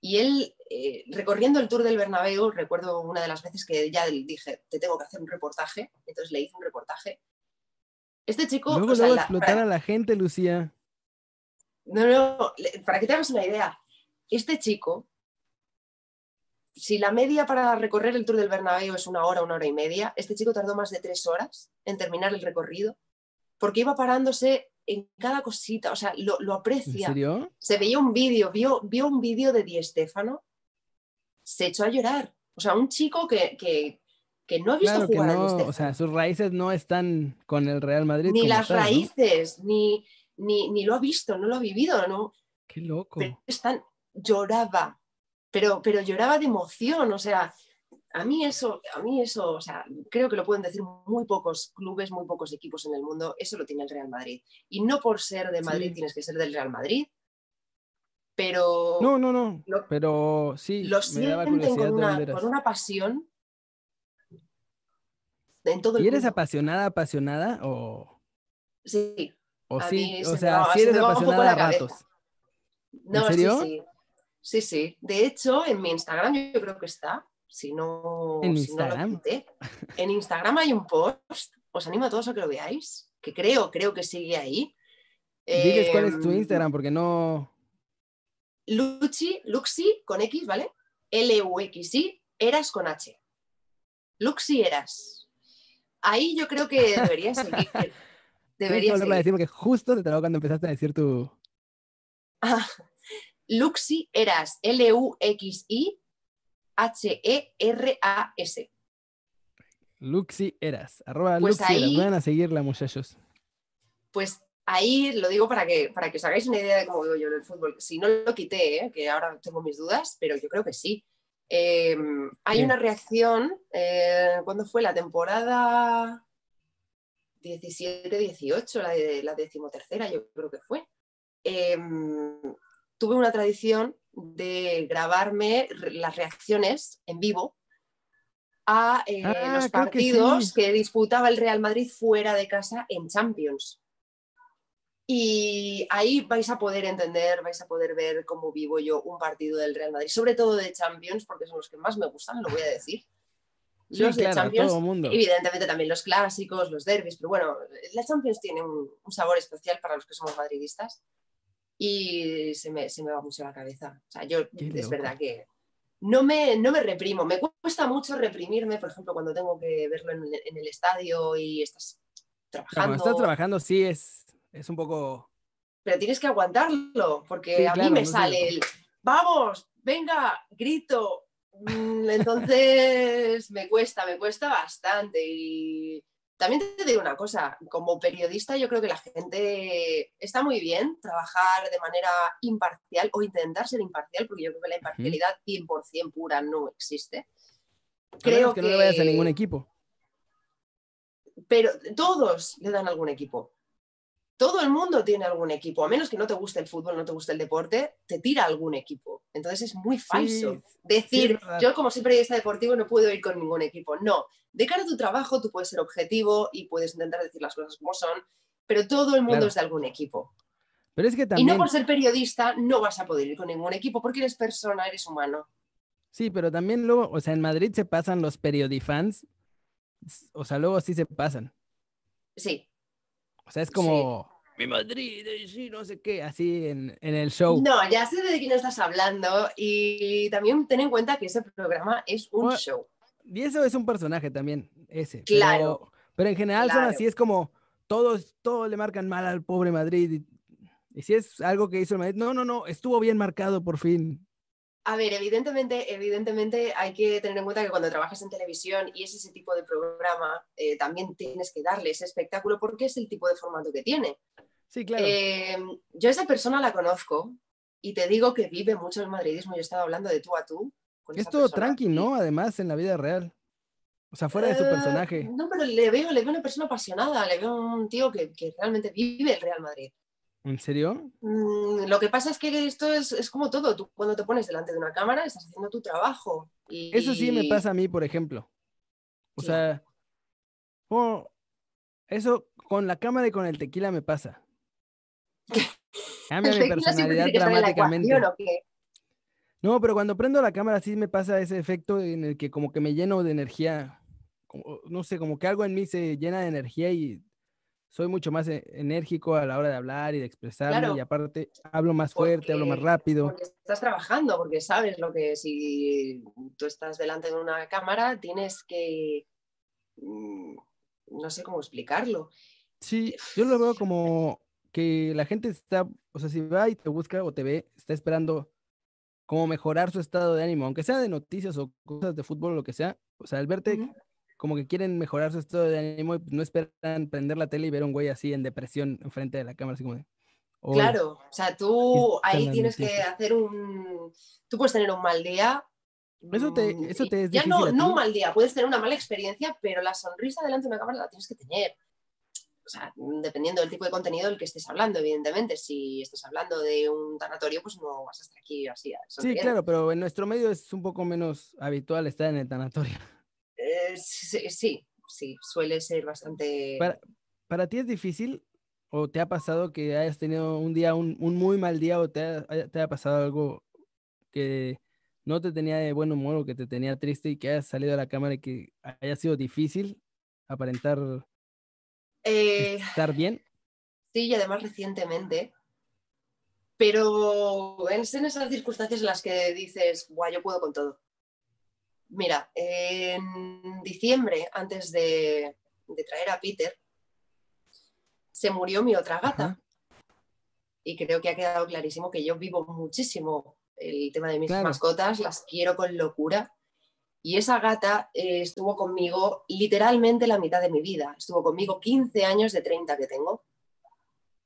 Y él, eh, recorriendo el tour del Bernabéu, recuerdo una de las veces que ya dije, te tengo que hacer un reportaje, entonces le hice un reportaje. Este chico, Luego, o sea, luego la- explotar para- a la gente, Lucía. No, no, para que te hagas una idea, este chico, si la media para recorrer el Tour del Bernabéu es una hora, una hora y media, este chico tardó más de tres horas en terminar el recorrido, porque iba parándose en cada cosita, o sea, lo, lo ¿En aprecia. serio? Se veía un vídeo, vio, vio un vídeo de Di Stéfano, se echó a llorar. O sea, un chico que, que, que no ha visto Claro que jugar a Di o sea, sus raíces no están con el Real Madrid. ni las tal, ¿no? raíces, ni, ni, ni lo ha visto, no lo ha vivido, ¿no? Qué loco. pero lloraba, pero, pero lloraba de emoción, o sea, a mí eso, a mí eso, o sea, creo que lo pueden decir muy pocos clubes, muy pocos equipos en el mundo, eso lo tiene el Real Madrid. Y no por ser de Madrid Sí. tienes que ser del Real Madrid, pero No, no, no. Lo- pero sí, lo sienten con una, con una pasión en todo ¿Y eres mundo. apasionada, apasionada o, Sí, o A sí? mí O sea, si eres apasionada a ratos. no, serio? sí, sí. Sí, sí. De hecho, en mi Instagram yo creo que está. Si no, ¿En si no lo Instagram? quité. En Instagram hay un post. Os animo a todos a que lo veáis. Que creo, creo que sigue ahí. Diles cuál es tu Em, Instagram, porque no. Luxi, Luxi con X, ¿vale? L-U-X-I, Eras con H. Luxi Eras. Ahí yo creo que deberías seguir. Volverla a seguir. decir porque justo te trabó cuando empezaste a decir tu. Ah, Luxi Eras, L-U-X-I, H-E-R-A-S. Luxi Eras. Arroba Pues Luxi Eras. ahí- Vayan a seguirla, muchachos. Pues ahí lo digo para que, para que os hagáis una idea de cómo vivo yo en el fútbol. Si no lo quité, ¿eh? que ahora tengo mis dudas, pero yo creo que sí. Eh, hay una reacción, eh, ¿cuándo fue? La temporada 17-18, la, de, la decimotercera, yo creo que fue. Eh, tuve una tradición de grabarme las reacciones en vivo a eh, Ah, los que partidos sí. que disputaba el Real Madrid fuera de casa en Champions. Y ahí vais a poder entender, vais a poder ver cómo vivo yo un partido del Real Madrid, sobre todo de Champions, porque son los que más me gustan, lo voy a decir. Sí, los de claro, Champions, todo mundo. evidentemente también los clásicos, los derbis, pero bueno, la Champions tiene un, un sabor especial para los que somos madridistas y se me, se me va mucho la cabeza. O sea, yo Qué es loco. verdad que no me, no me reprimo, me cuesta mucho reprimirme, por ejemplo, cuando tengo que verlo en, el- en el estadio y estás Claro, trabajando Cuando estás trabajando, sí es, es un poco. pero tienes que aguantarlo, porque Sí, a claro, mí me no sé. sale el, vamos, venga, grito. Mm, Entonces me cuesta, me cuesta bastante. Y también te digo una cosa, como periodista yo creo que la gente está muy bien trabajar de manera imparcial o intentar ser imparcial, porque yo creo que la imparcialidad 100% pura no existe. Creo que, no le vayas a ningún equipo. pero todos le dan algún equipo. Todo el mundo tiene algún equipo, a menos que no te guste el fútbol, no te guste el deporte, te tira algún equipo. Entonces es muy falso Sí, decir, yo como soy periodista deportivo no puedo ir con ningún equipo. No, de cara a tu trabajo tú puedes ser objetivo y puedes intentar decir las cosas como son, pero todo el mundo Claro. es de algún equipo. Pero es que Y también. no por ser periodista no vas a poder ir con ningún equipo porque eres persona, eres humano. Sí, pero también luego, o sea, en Madrid se pasan los periodifans. O sea, luego sí se pasan. Sí. O sea, es como. Mi Madrid, sí, no sé qué, así en, en el show. No, ya sé de quién estás hablando y también ten en cuenta que ese programa es un Bueno, show. Y eso es un personaje también, ese. Claro. Pero, pero en general son Claro. así, es como todos, todos le marcan mal al pobre Madrid. Y, y si es algo que hizo el Madrid, no, no, no, estuvo bien marcado por fin. A ver, evidentemente, evidentemente hay que tener en cuenta que cuando trabajas en televisión y es ese tipo de programa, eh, también tienes que darle ese espectáculo porque es el tipo de formato que tiene. Sí, claro. Eh, yo a esa persona la conozco y te digo que vive mucho el madridismo. Yo he estado hablando de tú a tú. con es todo tranqui, ¿no? Además, en la vida real. O sea, fuera de su Eh, personaje. No, pero le veo, le veo una persona apasionada, le veo un tío que, que realmente vive el Real Madrid. ¿En serio? Mm, lo que pasa es que esto es, es como todo. Tú cuando te pones delante de una cámara estás haciendo tu trabajo. Y, Eso sí me pasa a mí, por ejemplo. O Sí. sea, oh, eso con la cámara y con el tequila me pasa. Cambia mi personalidad dramáticamente. No, pero cuando prendo la cámara sí me pasa ese efecto en el que como que me lleno de energía. como- no sé, como que algo en mí se llena de energía y soy mucho más e- enérgico a la hora de hablar y de expresarme. Claro. Y aparte hablo más fuerte, hablo más rápido. Porque estás trabajando, porque sabes lo que si tú estás delante de una cámara tienes que... mm, No sé cómo explicarlo. Sí, yo lo veo como que la gente está, o sea, si va y te busca o te ve, está esperando como mejorar su estado de ánimo, aunque sea de noticias o cosas de fútbol o lo que sea. O sea, al verte. Como que quieren mejorar su estado de ánimo y pues, no esperan prender la tele y ver a un güey así en depresión enfrente de la cámara, así como de, "Hoy". Claro, o sea, tú ahí tienes que hacer un... Tú puedes tener un mal día. Eso te- mm, eso te es Ya no, no un mal día, puedes tener una mala experiencia, pero la sonrisa delante de una cámara la tienes que tener. O sea, dependiendo del tipo de contenido del que estés hablando, evidentemente. Si estás hablando de un tanatorio, pues no vas a estar aquí así. Sí, claro, pero en nuestro medio es un poco menos habitual estar en el tanatorio. Eh, sí, sí, sí, suele ser bastante... Para, ¿Para ti es difícil o te ha pasado que hayas tenido un día, un, un muy mal día o te ha, haya- te ha pasado algo que no te tenía de buen humor o que te tenía triste y que hayas salido a la cámara y que haya sido difícil aparentar Eh, estar bien? Sí, y además recientemente. Pero es en esas circunstancias en las que dices, guau, yo puedo con todo. Mira, en diciembre, antes de, de traer a Peter, se murió mi otra gata. Y creo que ha quedado clarísimo que yo vivo muchísimo el tema de mis Claro. mascotas, las quiero con locura. Y esa gata eh, estuvo conmigo literalmente la mitad de mi vida. Estuvo conmigo 15 años de 30 que tengo.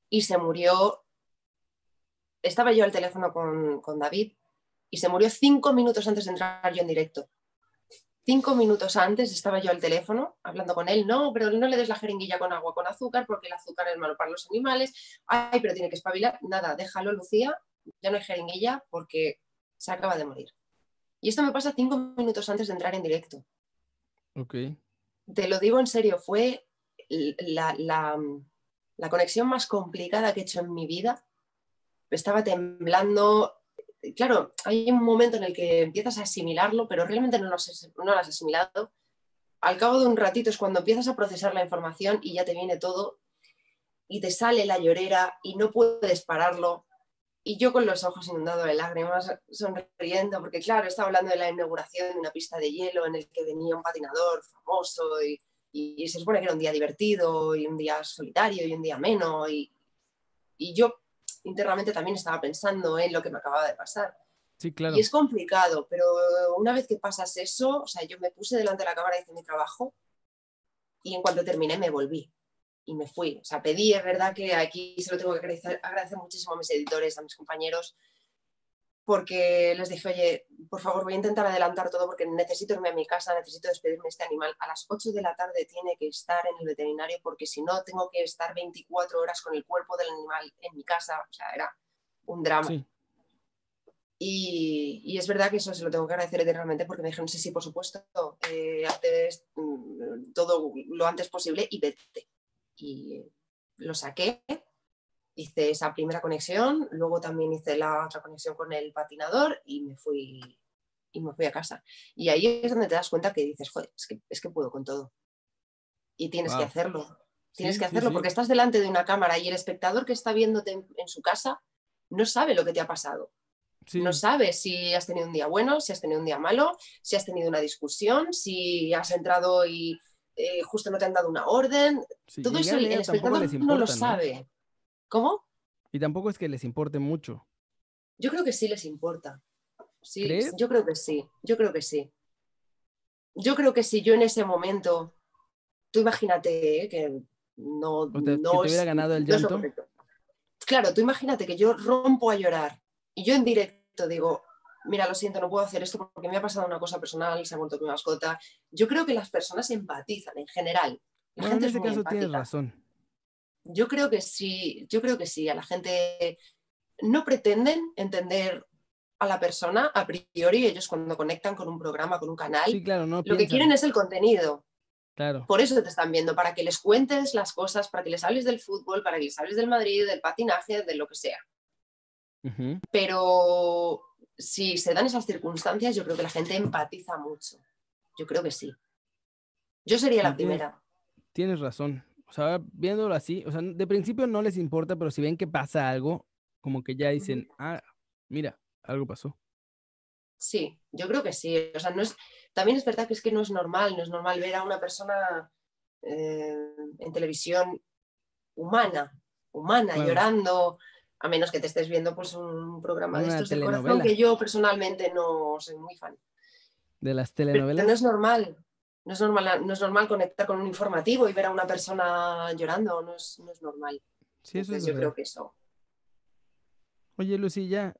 Y se murió. Estaba yo al teléfono con, con David y se murió cinco minutos antes de entrar yo en directo. Cinco minutos antes estaba yo al teléfono hablando con él. No, pero no le des la jeringuilla con agua con azúcar porque el azúcar es malo para los animales. Ay, pero tiene que espabilar. Nada, déjalo, Lucía. Ya no hay jeringuilla porque se acaba de morir. Y esto me pasa cinco minutos antes de entrar en directo. Ok. Te lo digo en serio, fue la, la- la conexión más complicada que he hecho en mi vida. Estaba temblando. Claro, hay un momento en el que empiezas a asimilarlo, pero realmente no lo has, asimilado. Al cabo de un ratito es cuando empiezas a procesar la información y ya te viene todo y te sale la llorera y no puedes pararlo. Y yo con los ojos inundados de lágrimas, sonriendo, porque claro, estaba hablando de la inauguración de una pista de hielo en el que venía un patinador famoso y, y- se supone que era un día divertido y un día solitario y un día menos. Y, y yo internamente también estaba pensando en lo que me acababa de pasar. Sí, claro. Y es complicado, pero una vez que pasas eso, o sea, yo me puse delante de la cámara, hice mi trabajo y en cuanto terminé me volví y me fui. O sea, pedí, es verdad que aquí se lo tengo que agradecer, agradecer muchísimo a mis editores, a mis compañeros, porque les dije, oye, por favor, voy a intentar adelantar todo porque necesito irme a mi casa, necesito despedirme de este animal. A las 8 de la tarde tiene que estar en el veterinario porque si no, tengo que estar 24 horas con el cuerpo del animal en mi casa. O sea, era un drama. Sí. Y, y es verdad que eso se lo tengo que agradecer eternamente porque me dijeron, sí, sí, por supuesto, eh, hazte mm, todo lo antes posible y vete. Y lo saqué, hice esa primera conexión, luego también hice la otra conexión con el patinador y me fui, y me fui a casa. Y ahí es donde te das cuenta que dices, joder, es que, es que puedo con todo. Y tienes que hacerlo. Tienes Sí, que hacerlo sí. porque estás delante de una cámara y el espectador que está viéndote en- en su casa no sabe lo que te ha pasado. No sabes si has tenido un día bueno, si has tenido un día malo, si has tenido una discusión, si has entrado y eh, justo no te han dado una orden. Todo eso el, espectador no lo sabe. ¿Cómo? Y tampoco es que les importe mucho. Yo creo que sí les importa. Sí, ¿Crees? yo creo que sí. Yo creo que sí. Yo creo que si yo en ese momento, tú imagínate eh, que no, O te- que no te es- hubiera ganado el llanto. Claro, tú imagínate que yo rompo a llorar y yo en directo digo, mira, lo siento, no puedo hacer esto porque me ha pasado una cosa personal, se ha muerto mi mascota. Yo creo que las personas empatizan en general. La Bueno, en gente es ese caso tienes empática. razón. Yo creo que sí, yo creo que sí, a la gente no pretenden entender a la persona a priori, ellos cuando conectan con un programa, con un canal, Sí, claro, no lo que quieren es el contenido. Claro. Por eso te están viendo, para que les cuentes las cosas, para que les hables del fútbol, para que les hables del Madrid, del patinaje, de lo que sea. Pero si se dan esas circunstancias, yo creo que la gente empatiza mucho. Yo creo que sí. Yo sería la primera. Tienes razón. O sea, viéndolo así, o sea, de principio no les importa, pero si ven que pasa algo, como que ya dicen, ah, mira, algo pasó. Sí, yo creo que sí. O sea, no es, también es verdad que es que no es normal, no es normal ver a una persona eh, en televisión humana, humana, llorando, a menos que te estés viendo pues un programa de estos del corazón que yo personalmente no soy muy fan. De las Pero telenovelas. no es normal. No es normal, no es normal conectar con un informativo y ver a una persona llorando, no es, no es normal. Sí, eso es Entonces, yo verdad. creo que eso. Oye, Lucy, ya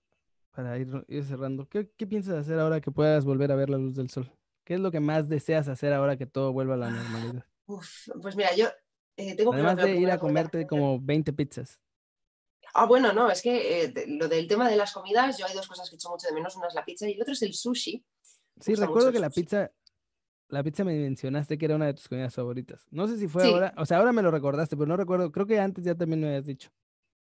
para ir, ir cerrando, ¿qué, qué piensas hacer ahora que puedas volver a ver la luz del sol? ¿Qué es lo que más deseas hacer ahora que todo vuelva a la normalidad? Uf, pues mira, yo eh, tengo Además que de ir a comerte como 20 pizzas. Ah, bueno, no, es que eh, lo del tema de las comidas, yo hay dos cosas que echo mucho de menos, una es la pizza y el otro es el sushi. Sí, recuerdo que la pizza, la pizza me mencionaste que era una de tus comidas favoritas. No sé si fue Sí. ahora, o sea, ahora me lo recordaste, pero no recuerdo, creo que antes ya también me habías dicho.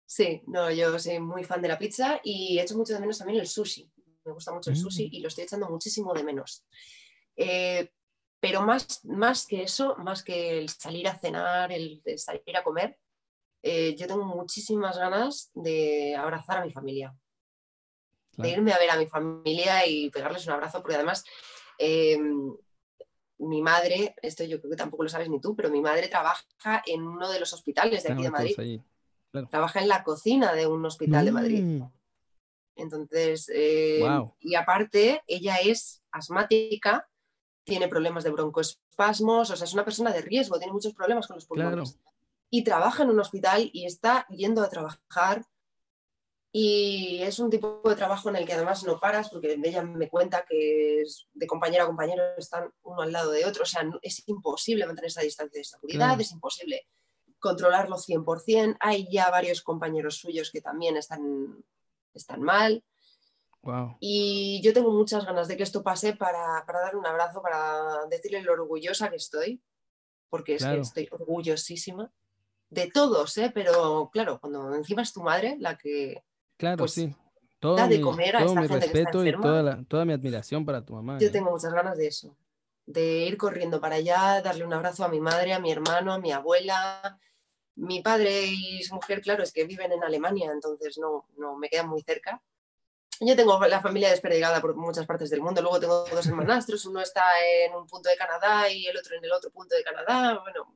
Sí, no, yo soy muy fan de la pizza y echo mucho de menos también el sushi. Me gusta mucho el sushi Mm. y lo estoy echando muchísimo de menos. Eh, pero más, más que eso, más que el salir a cenar, el, el salir a comer, eh, yo tengo muchísimas ganas de abrazar a mi familia, de irme a ver a mi familia y pegarles un abrazo, porque además eh, mi madre, esto yo creo que tampoco lo sabes ni tú, pero mi madre trabaja en uno de los hospitales de aquí de Madrid, trabaja en la cocina de un hospital de Madrid. Mm, Entonces, eh, y aparte, ella es asmática, tiene problemas de broncoespasmos, o sea, es una persona de riesgo, tiene muchos problemas con los pulmones. Y trabaja en un hospital y está yendo a trabajar. Y es un tipo de trabajo en el que además no paras, porque ella me cuenta que es de compañero a compañero están uno al lado de otro. O sea, es imposible mantener esa distancia de seguridad, Claro. es imposible controlarlo 100%. Hay ya varios compañeros suyos que también están, están mal. Wow. Y yo tengo muchas ganas de que esto pase para, para darle un abrazo, para decirle lo orgullosa que estoy, porque es Claro. que estoy orgullosísima de todos, ¿eh? pero claro, cuando encima es tu madre la que... Claro, Pues, sí. Todo da de mi, comer a todo esta mi gente que está respeto y toda, la- toda mi admiración para tu mamá. Yo ¿eh? tengo muchas ganas de eso, de ir corriendo para allá, darle un abrazo a mi madre, a mi hermano, a mi abuela. Mi padre y su mujer, claro, es que viven en Alemania, entonces no, no me quedan muy cerca. Yo tengo la familia desperdigada por muchas partes del mundo. Luego tengo dos hermanastros, uno está en un punto de Canadá y el otro en el otro punto de Canadá. Bueno,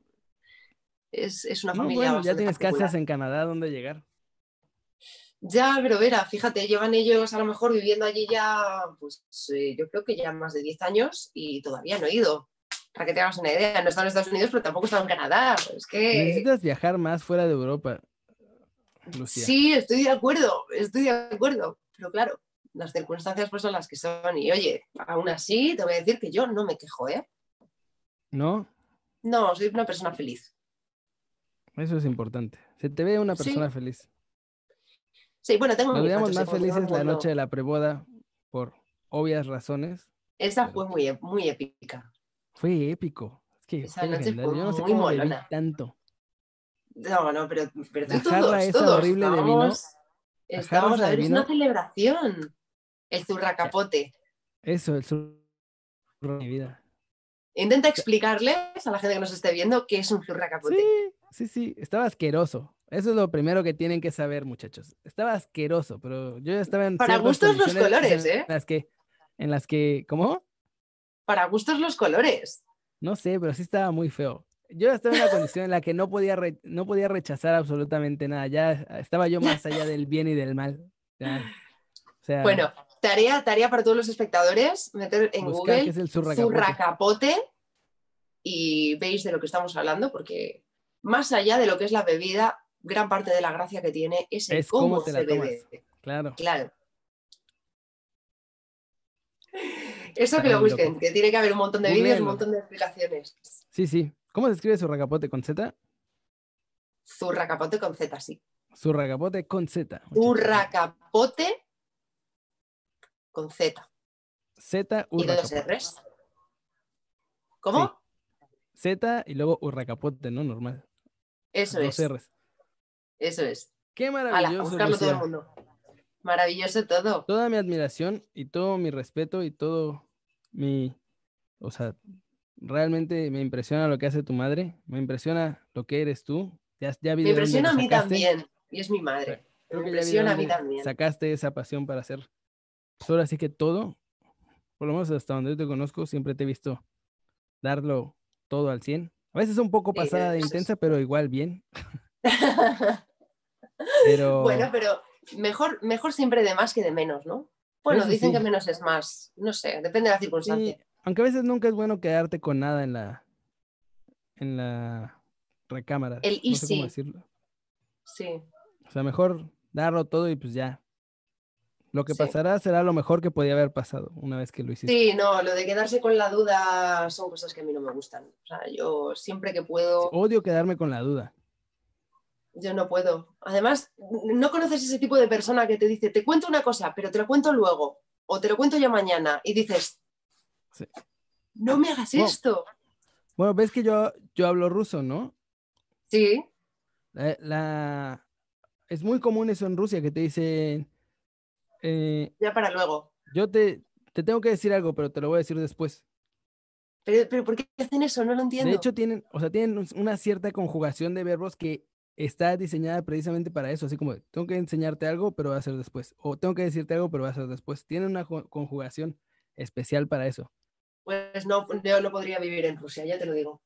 es, es una No, familia. bueno, ya tienes particular. casas en Canadá donde llegar. Ya, pero Vera, fíjate, llevan ellos a lo mejor viviendo allí ya, pues eh, yo creo que ya más de 10 años y todavía no he ido. Para que te hagas una idea, no he estado en Estados Unidos, pero tampoco he estado en Canadá. Es que Necesitas viajar más fuera de Europa, Lucía. sí, estoy de acuerdo, estoy de acuerdo. Pero claro, las circunstancias pues son las que son. Y oye, aún así te voy a decir que yo no me quejo, ¿eh? ¿No? No, soy una persona feliz. Eso es importante. Se te ve una Sí. persona feliz. Sí, bueno, tengo Nos veíamos más felices la noche de la preboda por obvias razones. Esa fue muy, muy épica. Fue épico. Es que Esa noche fue Yo no sé muy cómo molona. tanto. No, no, pero, pero La tú jarra todos, esa todos. horrible de vino, estábamos- a ver, es una celebración. El zurracapote. Eso, el de mi vida. Intenta explicarles a la gente que nos esté viendo qué es un zurracapote. Sí, sí, sí. Estaba asqueroso. Eso es lo primero que tienen que saber, muchachos. Estaba asqueroso, pero yo ya estaba en Para gustos los colores, en ¿eh? Las que, en las que, ¿cómo? Para gustos los colores. No sé, pero sí estaba muy feo. Yo estaba en una condición en la que no podía, re- no podía rechazar absolutamente nada. Ya estaba yo más allá del bien y del mal. Ya. O sea, Bueno, tarea, tarea para todos los espectadores, meter en Google es el zurracapote. zurracapote y veis de lo que estamos hablando, porque más allá de lo que es la bebida, gran parte de la gracia que tiene es el Es cómo cómo, te se la tomas. bebe. Claro. Claro. Eso que lo busquen, loco. que tiene que haber un montón de vídeos, un montón de explicaciones. Sí, sí. ¿Cómo se escribe zurracapote con Z? Zurracapote con Z, sí. Zurracapote con Z. Zurracapote con Z. Z, Y dos urracapote. R's. ¿Cómo? Z y luego urracapote, ¿no? Normal. Eso Dos es. R's. Eso es. Qué maravilloso, todo el Lucía. mundo. Maravilloso todo. Toda mi admiración y todo mi respeto y todo mi... O sea, realmente me impresiona lo que hace tu madre. Me impresiona lo que eres tú. Ya, ya vi Me impresiona a mí también. Y es mi madre. Creo Me impresiona a mí también. Sacaste esa pasión para hacer. Pues ahora sí que todo, por lo menos hasta donde yo te conozco, siempre te he visto darlo todo al 100. A veces un poco Sí, pasada de intensa, pero igual bien. Pero Bueno, pero mejor, mejor siempre de más que de menos, ¿no? Bueno, Eso dicen sí. que menos es más. No sé, depende de la sí, circunstancia. aunque a veces nunca es bueno quedarte con nada en la en la recámara. El no sé cómo decirlo. Sí. O sea, mejor darlo todo y pues ya. Lo que Sí. pasará será lo mejor que podía haber pasado una vez que lo hiciste. Sí, no, lo de quedarse con la duda son cosas que a mí no me gustan. O sea, yo siempre que puedo, Odio quedarme con la duda. Yo no puedo. Además, no conoces ese tipo de persona que te dice, te cuento una cosa, pero te lo cuento luego, o te lo cuento yo mañana, y dices, Sí. no me hagas No. esto. Bueno, ves que yo, yo hablo ruso, ¿no? Sí, La, la- Es muy común eso en Rusia, que te dicen, eh, ya para luego. yo te, te tengo que decir algo, pero te lo voy a decir después. Pero, pero ¿por qué hacen eso? No lo entiendo. De hecho, tienen, o sea, tienen un- una cierta conjugación de verbos que está diseñada precisamente para eso, así como tengo que enseñarte algo, pero va a ser después, o tengo que decirte algo, pero va a ser después. Tiene una conjugación especial para eso. Pues no, yo no podría vivir en Rusia, ya te lo digo.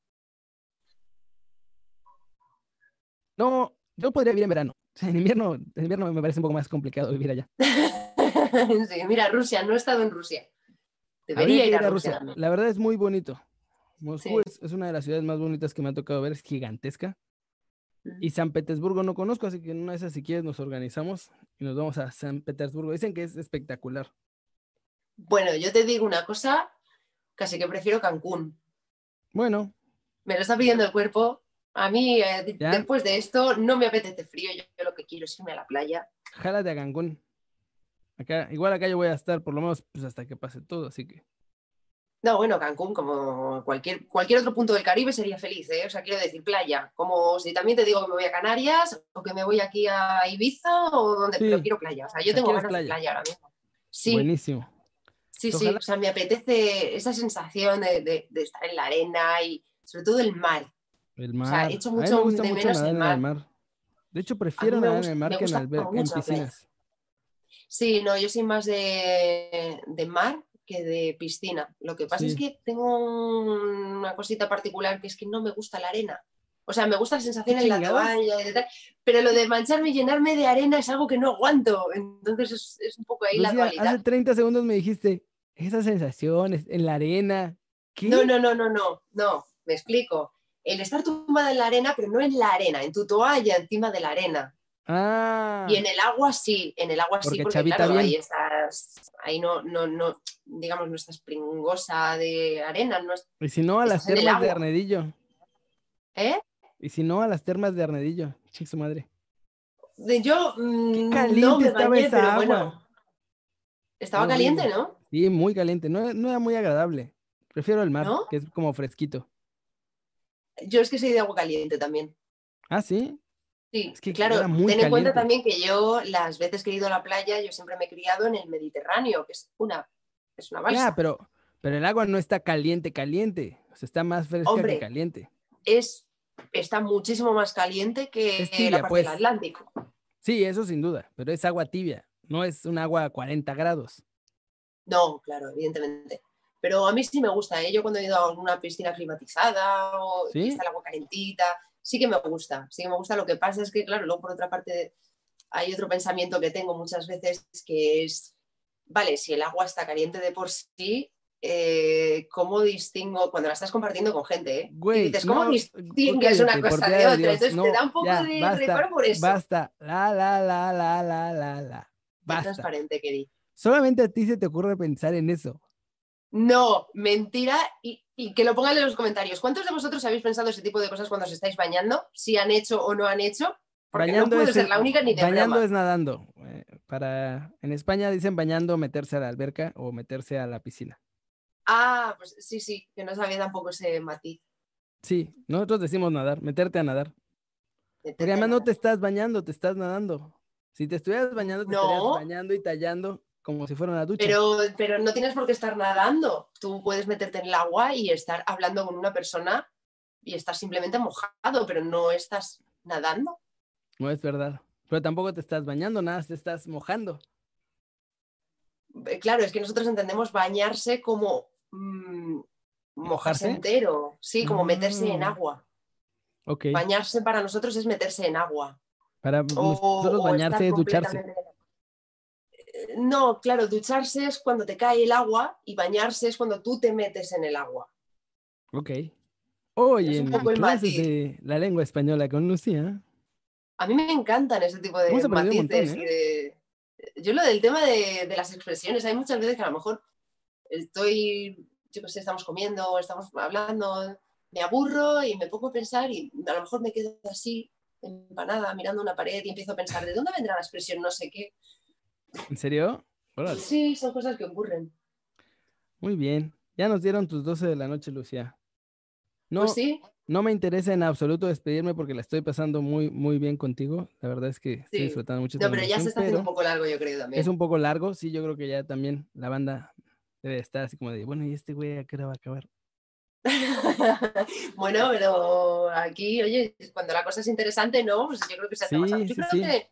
No, yo podría vivir en verano. En invierno, en invierno me parece un poco más complicado vivir allá. sí, mira, Rusia, no he estado en Rusia. Debería que ir a Rusia. La verdad es muy bonito. Moscú Sí. es, es una de las ciudades más bonitas que me ha tocado ver, es gigantesca. Y San Petersburgo no conozco, así que en una de esas, si quieres, nos organizamos y nos vamos a San Petersburgo. Dicen que es espectacular. Bueno, yo te digo una cosa, casi que prefiero Cancún. Bueno, Me lo está pidiendo el cuerpo. A mí, eh, después de esto, no me apetece frío. Yo, yo lo que quiero es irme a la playa. jálate a Cancún. Acá, igual acá yo voy a estar por lo menos pues, hasta que pase todo, así que. No, bueno, Cancún, como cualquier, cualquier otro punto del Caribe, sería feliz, ¿eh? O sea, quiero decir, playa. Como si también te digo que me voy a Canarias, o que me voy aquí a Ibiza, o donde, Sí. pero quiero playa. O sea, yo sea, tengo ganas de playa. ahora mismo. Sí, Buenísimo. sí, sí. Ojalá- O sea, me apetece esa sensación de, de- de estar en la arena y sobre todo el mar. El sea, mar. echo a mí me mucho gusta de mucho menos el en el mar. De hecho, prefiero me nadar en gusta- el mar me que en, en la playa. piscinas. Sí, no, yo soy más de, de mar que de piscina. Lo que pasa es que tengo un- una cosita particular que es que no me gusta la arena. O sea, me gusta la sensación en la toalla y de tal, pero lo de mancharme y llenarme de arena es algo que no aguanto. Entonces es, es un poco ahí la Lucía, dualidad. hace 30 segundos me dijiste, esas sensaciones en la arena. ¿Qué? No, no, no, no, no, no, me explico. El estar tumbada en la arena, pero no en la arena, en tu toalla encima de la arena. Ah, Y en el agua sí, en el agua sí, Porque chavita claro, bien. ahí ahí no, no, no, digamos, no estás pringosa de arena, no es- y si no, a las termas de. Arnedillo. ¿eh? Y si no, a las termas de Arnedillo. Ching su madre. De yo mm, caliente no me estaba bañé, esa pero agua. bueno. Estaba caliente, ¿no? Sí, muy caliente. No, no era muy agradable. Prefiero el mar, ¿No? que es como fresquito. Yo es que soy de agua caliente también. Ah, sí. Sí, Es que claro, ten en cuenta también que yo las veces que he ido a la playa, yo siempre me he criado en el Mediterráneo, que es una, es una balsa. Pero, pero el agua no está caliente, caliente. O sea, está más fresca Hombre. que caliente. Es, está muchísimo más caliente que tibia, la parte pues. del Atlántico. Sí, eso sin duda. Pero es agua tibia. No es un agua a 40 grados. No, claro, evidentemente. Pero a mí sí me gusta, ¿eh? Yo cuando he ido a alguna piscina climatizada o está el agua calentita, sí que me gusta, sí que me gusta. Lo que pasa es que, claro, luego por otra parte hay otro pensamiento que tengo muchas veces que es, vale, si el agua está caliente de por sí, eh, ¿cómo distingo cuando la estás compartiendo con gente? ¿eh? Güey, y dices, ¿cómo no, distingues una cosa de otra? Dios, Entonces no, te da un poco ya, de basta, reparo por eso. Basta. La, la, la, la, la, la, la. Qué Basta. transparente que di. Solamente a ti se te ocurre pensar en eso. No, mentira. Y, y que lo pongan en los comentarios. ¿Cuántos de vosotros habéis pensado ese tipo de cosas cuando os estáis bañando? Si han hecho o no han hecho. Porque no puedo es, ser la única ni de bañando broma. es nadando. Eh, para, en España dicen bañando meterse a la alberca o meterse a la piscina. Ah, pues sí, sí, que no sabía tampoco ese matiz. Sí, nosotros decimos nadar, meterte a nadar. Porque además no te estás bañando, te estás nadando. Si te estuvieras bañando, te No. estarías bañando y tallando como si fuera una ducha. Pero, pero no tienes por qué estar nadando. Tú puedes meterte en el agua y estar hablando con una persona y estás simplemente mojado, pero no estás nadando. No es verdad. Pero tampoco te estás bañando, nada, te estás mojando. Eh, Claro, es que nosotros entendemos bañarse como mm, mojarse entero. Sí, como meterse en Ah. agua. Bañarse para nosotros es meterse en agua. Para O, nosotros bañarse es ducharse. No, claro, ducharse es cuando te cae el agua y bañarse es cuando tú te metes en el agua. Ok. Hoy en clases de la lengua española con Lucía. A mí me encantan ese tipo de matices. montón, ¿eh? y de- Yo lo del tema de, de las expresiones, hay muchas veces que a lo mejor estoy, yo qué sé, estamos comiendo, estamos hablando, me aburro y me pongo a pensar y a lo mejor me quedo así, empanada, mirando una pared y empiezo a pensar, ¿de dónde vendrá la expresión no sé qué? ¿En serio? Órale. Sí, son cosas que ocurren. Muy bien. Ya nos dieron tus 12 de la noche, Lucía. No, Pues sí, no me interesa en absoluto despedirme porque la estoy pasando muy, muy bien contigo. La verdad es que estoy Sí. disfrutando mucho no, pero ya se está haciendo un poco largo, yo creo también. Es un poco largo, sí, yo creo que ya también la banda debe estar así como de, bueno, ¿y este güey a qué hora va a acabar? bueno, pero aquí, oye, cuando la cosa es interesante, ¿no? Pues yo creo que se hace Sí, más. Yo, sí, creo sí. Que,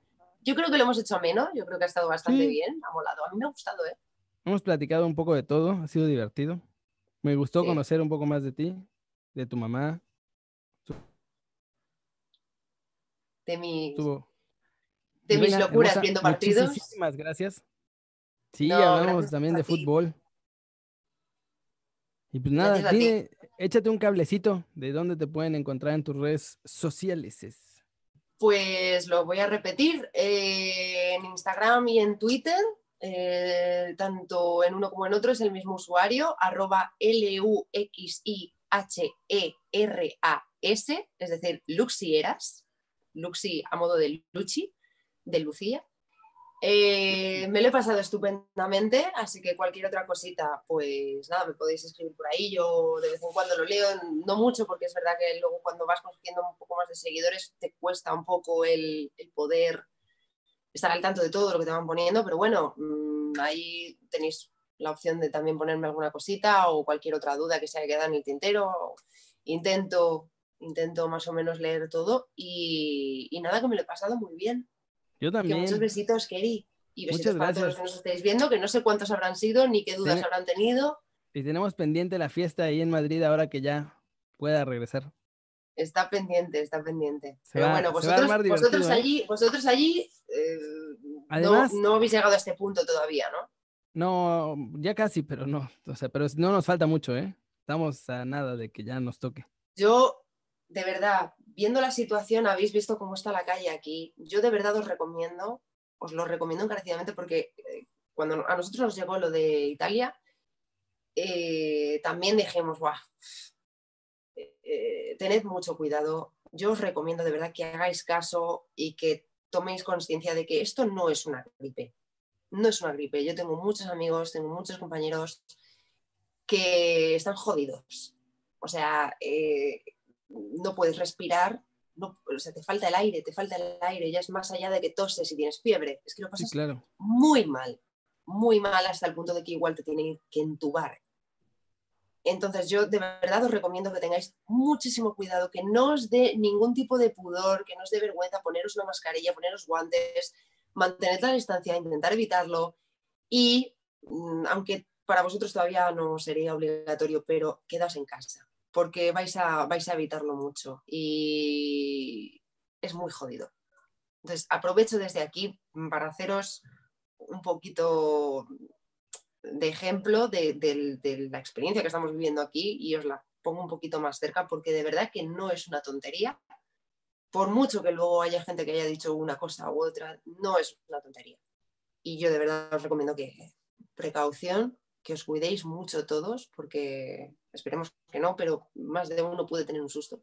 yo creo que lo hemos hecho ameno, yo creo que ha estado bastante Sí. bien, ha molado. A mí me ha gustado, ¿eh? Hemos platicado un poco de todo, ha sido divertido. Me gustó Sí. conocer un poco más de ti, de tu mamá. De mis, de mis locuras hermosa, viendo partidos. Muchísimas gracias. Sí, No, hablamos gracias también de ti. fútbol. Y pues nada, échate un cablecito de dónde te pueden encontrar en tus redes sociales. Pues lo voy a repetir eh, en Instagram y en Twitter, eh, tanto en uno como en otro es el mismo usuario, arroba L-U-X-I-H-E-R-A-S, es decir, Luxieras, Luxi a modo de Luchi, de Lucía. Eh, me lo he pasado estupendamente, así que cualquier otra cosita, pues nada, me podéis escribir por ahí. Yo de vez en cuando lo leo, no mucho, porque es verdad que luego cuando vas consiguiendo un poco más de seguidores te cuesta un poco el, poder estar al tanto de todo lo que te van poniendo, pero bueno, mm, ahí tenéis la opción de también ponerme alguna cosita o cualquier otra duda que se haya quedado en el tintero. Intento, intento más o menos leer todo y, y nada, que me lo he pasado muy bien. Yo Que también. muchos besitos, Keri. Y Muchas besitos para todos los que nos estáis viendo, que no sé cuántos habrán sido ni qué dudas habrán tenido. Y tenemos pendiente la fiesta ahí en Madrid ahora que ya pueda regresar. Está pendiente, está pendiente. Se Pero va- bueno, vosotros, vosotros ¿eh? allí, vosotros allí eh, no- Además- no, habéis llegado a este punto todavía, ¿no? No, ya casi, pero no. O sea, pero no nos falta mucho, ¿eh? Estamos a nada de que ya nos toque. Yo, de verdad, viendo la situación, habéis visto cómo está la calle aquí. Yo de verdad os recomiendo, os lo recomiendo encarecidamente porque eh, cuando a nosotros nos llegó lo de Italia, eh, también dijimos, guau, eh, tened mucho cuidado. Yo os recomiendo de verdad que hagáis caso y que toméis conciencia de que esto no es una gripe. No es una gripe. Yo tengo muchos amigos, tengo muchos compañeros que están jodidos. O sea, no puedes respirar, no, o sea, te falta el aire, te falta el aire, ya es más allá de que toses y tienes fiebre. Es que lo Sí, pasas claro. muy mal, muy mal hasta el punto de que igual te tienen que entubar. Entonces yo de verdad os recomiendo que tengáis muchísimo cuidado, que no os dé ningún tipo de pudor, que no os dé vergüenza poneros una mascarilla, poneros guantes, mantened la distancia, intentar evitarlo y mm, aunque para vosotros todavía no sería obligatorio, pero quedaos en casa, porque vais a, vais a evitarlo mucho y es muy jodido. Entonces aprovecho desde aquí para haceros un poquito de ejemplo de, de- la experiencia que estamos viviendo aquí y os la pongo un poquito más cerca porque de verdad que no es una tontería. Por mucho que luego haya gente que haya dicho una cosa u otra, no es una tontería. Y yo de verdad os recomiendo que precaución, que os cuidéis mucho todos porque esperemos que no, pero más de uno puede tener un susto.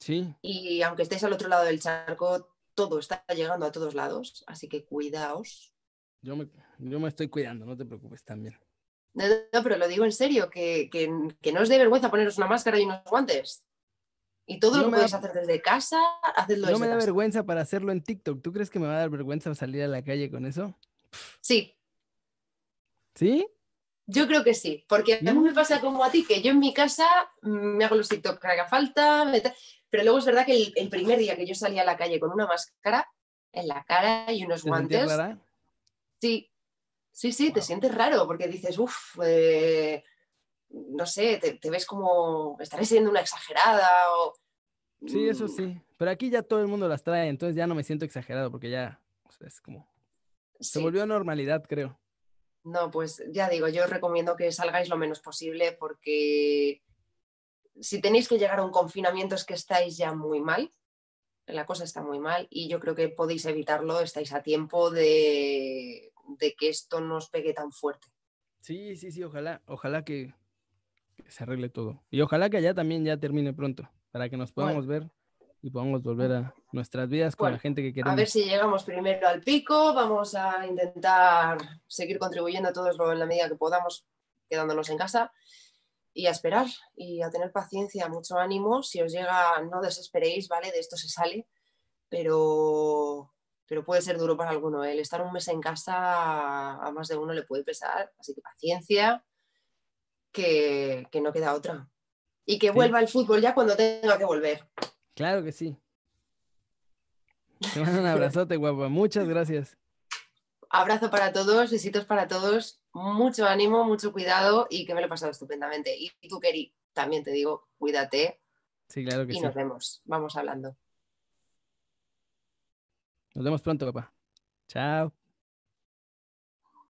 Sí, Y aunque estéis al otro lado del charco, todo está llegando a todos lados, así que cuidaos. yo me, yo me estoy cuidando, no te preocupes también. No, pero lo digo en serio, que, que- que no os dé vergüenza poneros una máscara y unos guantes. Y todo No lo podéis da- hacer desde casa, hacedlo No desde me da casa. vergüenza para hacerlo en TikTok. ¿Tú crees que me va a dar vergüenza salir a la calle con eso? Sí, ¿Sí? Yo creo que sí, porque a mí me pasa como a ti, que yo en mi casa mm, me hago los TikTok que haga falta, pero luego es verdad que el, el primer día que yo salí a la calle con una máscara en la cara y unos ¿Te guantes, rara? Sí, sí, sí, te sientes raro porque dices, uff, no sé, te, te ves como, estaré siendo una exagerada o... Sí, eso Mm, sí. Pero aquí ya todo el mundo las trae, entonces ya no me siento exagerado porque ya o sea, es como... Se volvió normalidad, creo. No, pues ya digo, yo os recomiendo que salgáis lo menos posible porque si tenéis que llegar a un confinamiento es que estáis ya muy mal, la cosa está muy mal y yo creo que podéis evitarlo, estáis a tiempo de, de que esto no os pegue tan fuerte. Sí, sí, sí, ojalá, ojalá que, que se arregle todo. Y ojalá que allá también ya termine pronto, para que nos podamos ver y podamos volver a nuestras vidas con la gente que A queremos. ver si llegamos primero al pico, vamos a intentar seguir contribuyendo todos lo- en la medida que podamos, quedándonos en casa y a esperar y a tener paciencia, mucho ánimo. Si os llega, no desesperéis, ¿vale? De esto se sale, pero, pero puede ser duro para alguno. ¿eh? El estar un mes en casa a más de uno le puede pesar, así que paciencia, que, que no queda otra. Y que vuelva el fútbol ya cuando tenga que volver. Claro que sí. Te mando un abrazote, guapa. Muchas gracias. Abrazo para todos, besitos para todos, mucho ánimo, mucho cuidado y que me lo he pasado estupendamente. Y tú, Keri, también te digo, cuídate. Sí, claro que y sí. nos vemos. Vamos hablando. Nos vemos pronto, papá. Chao.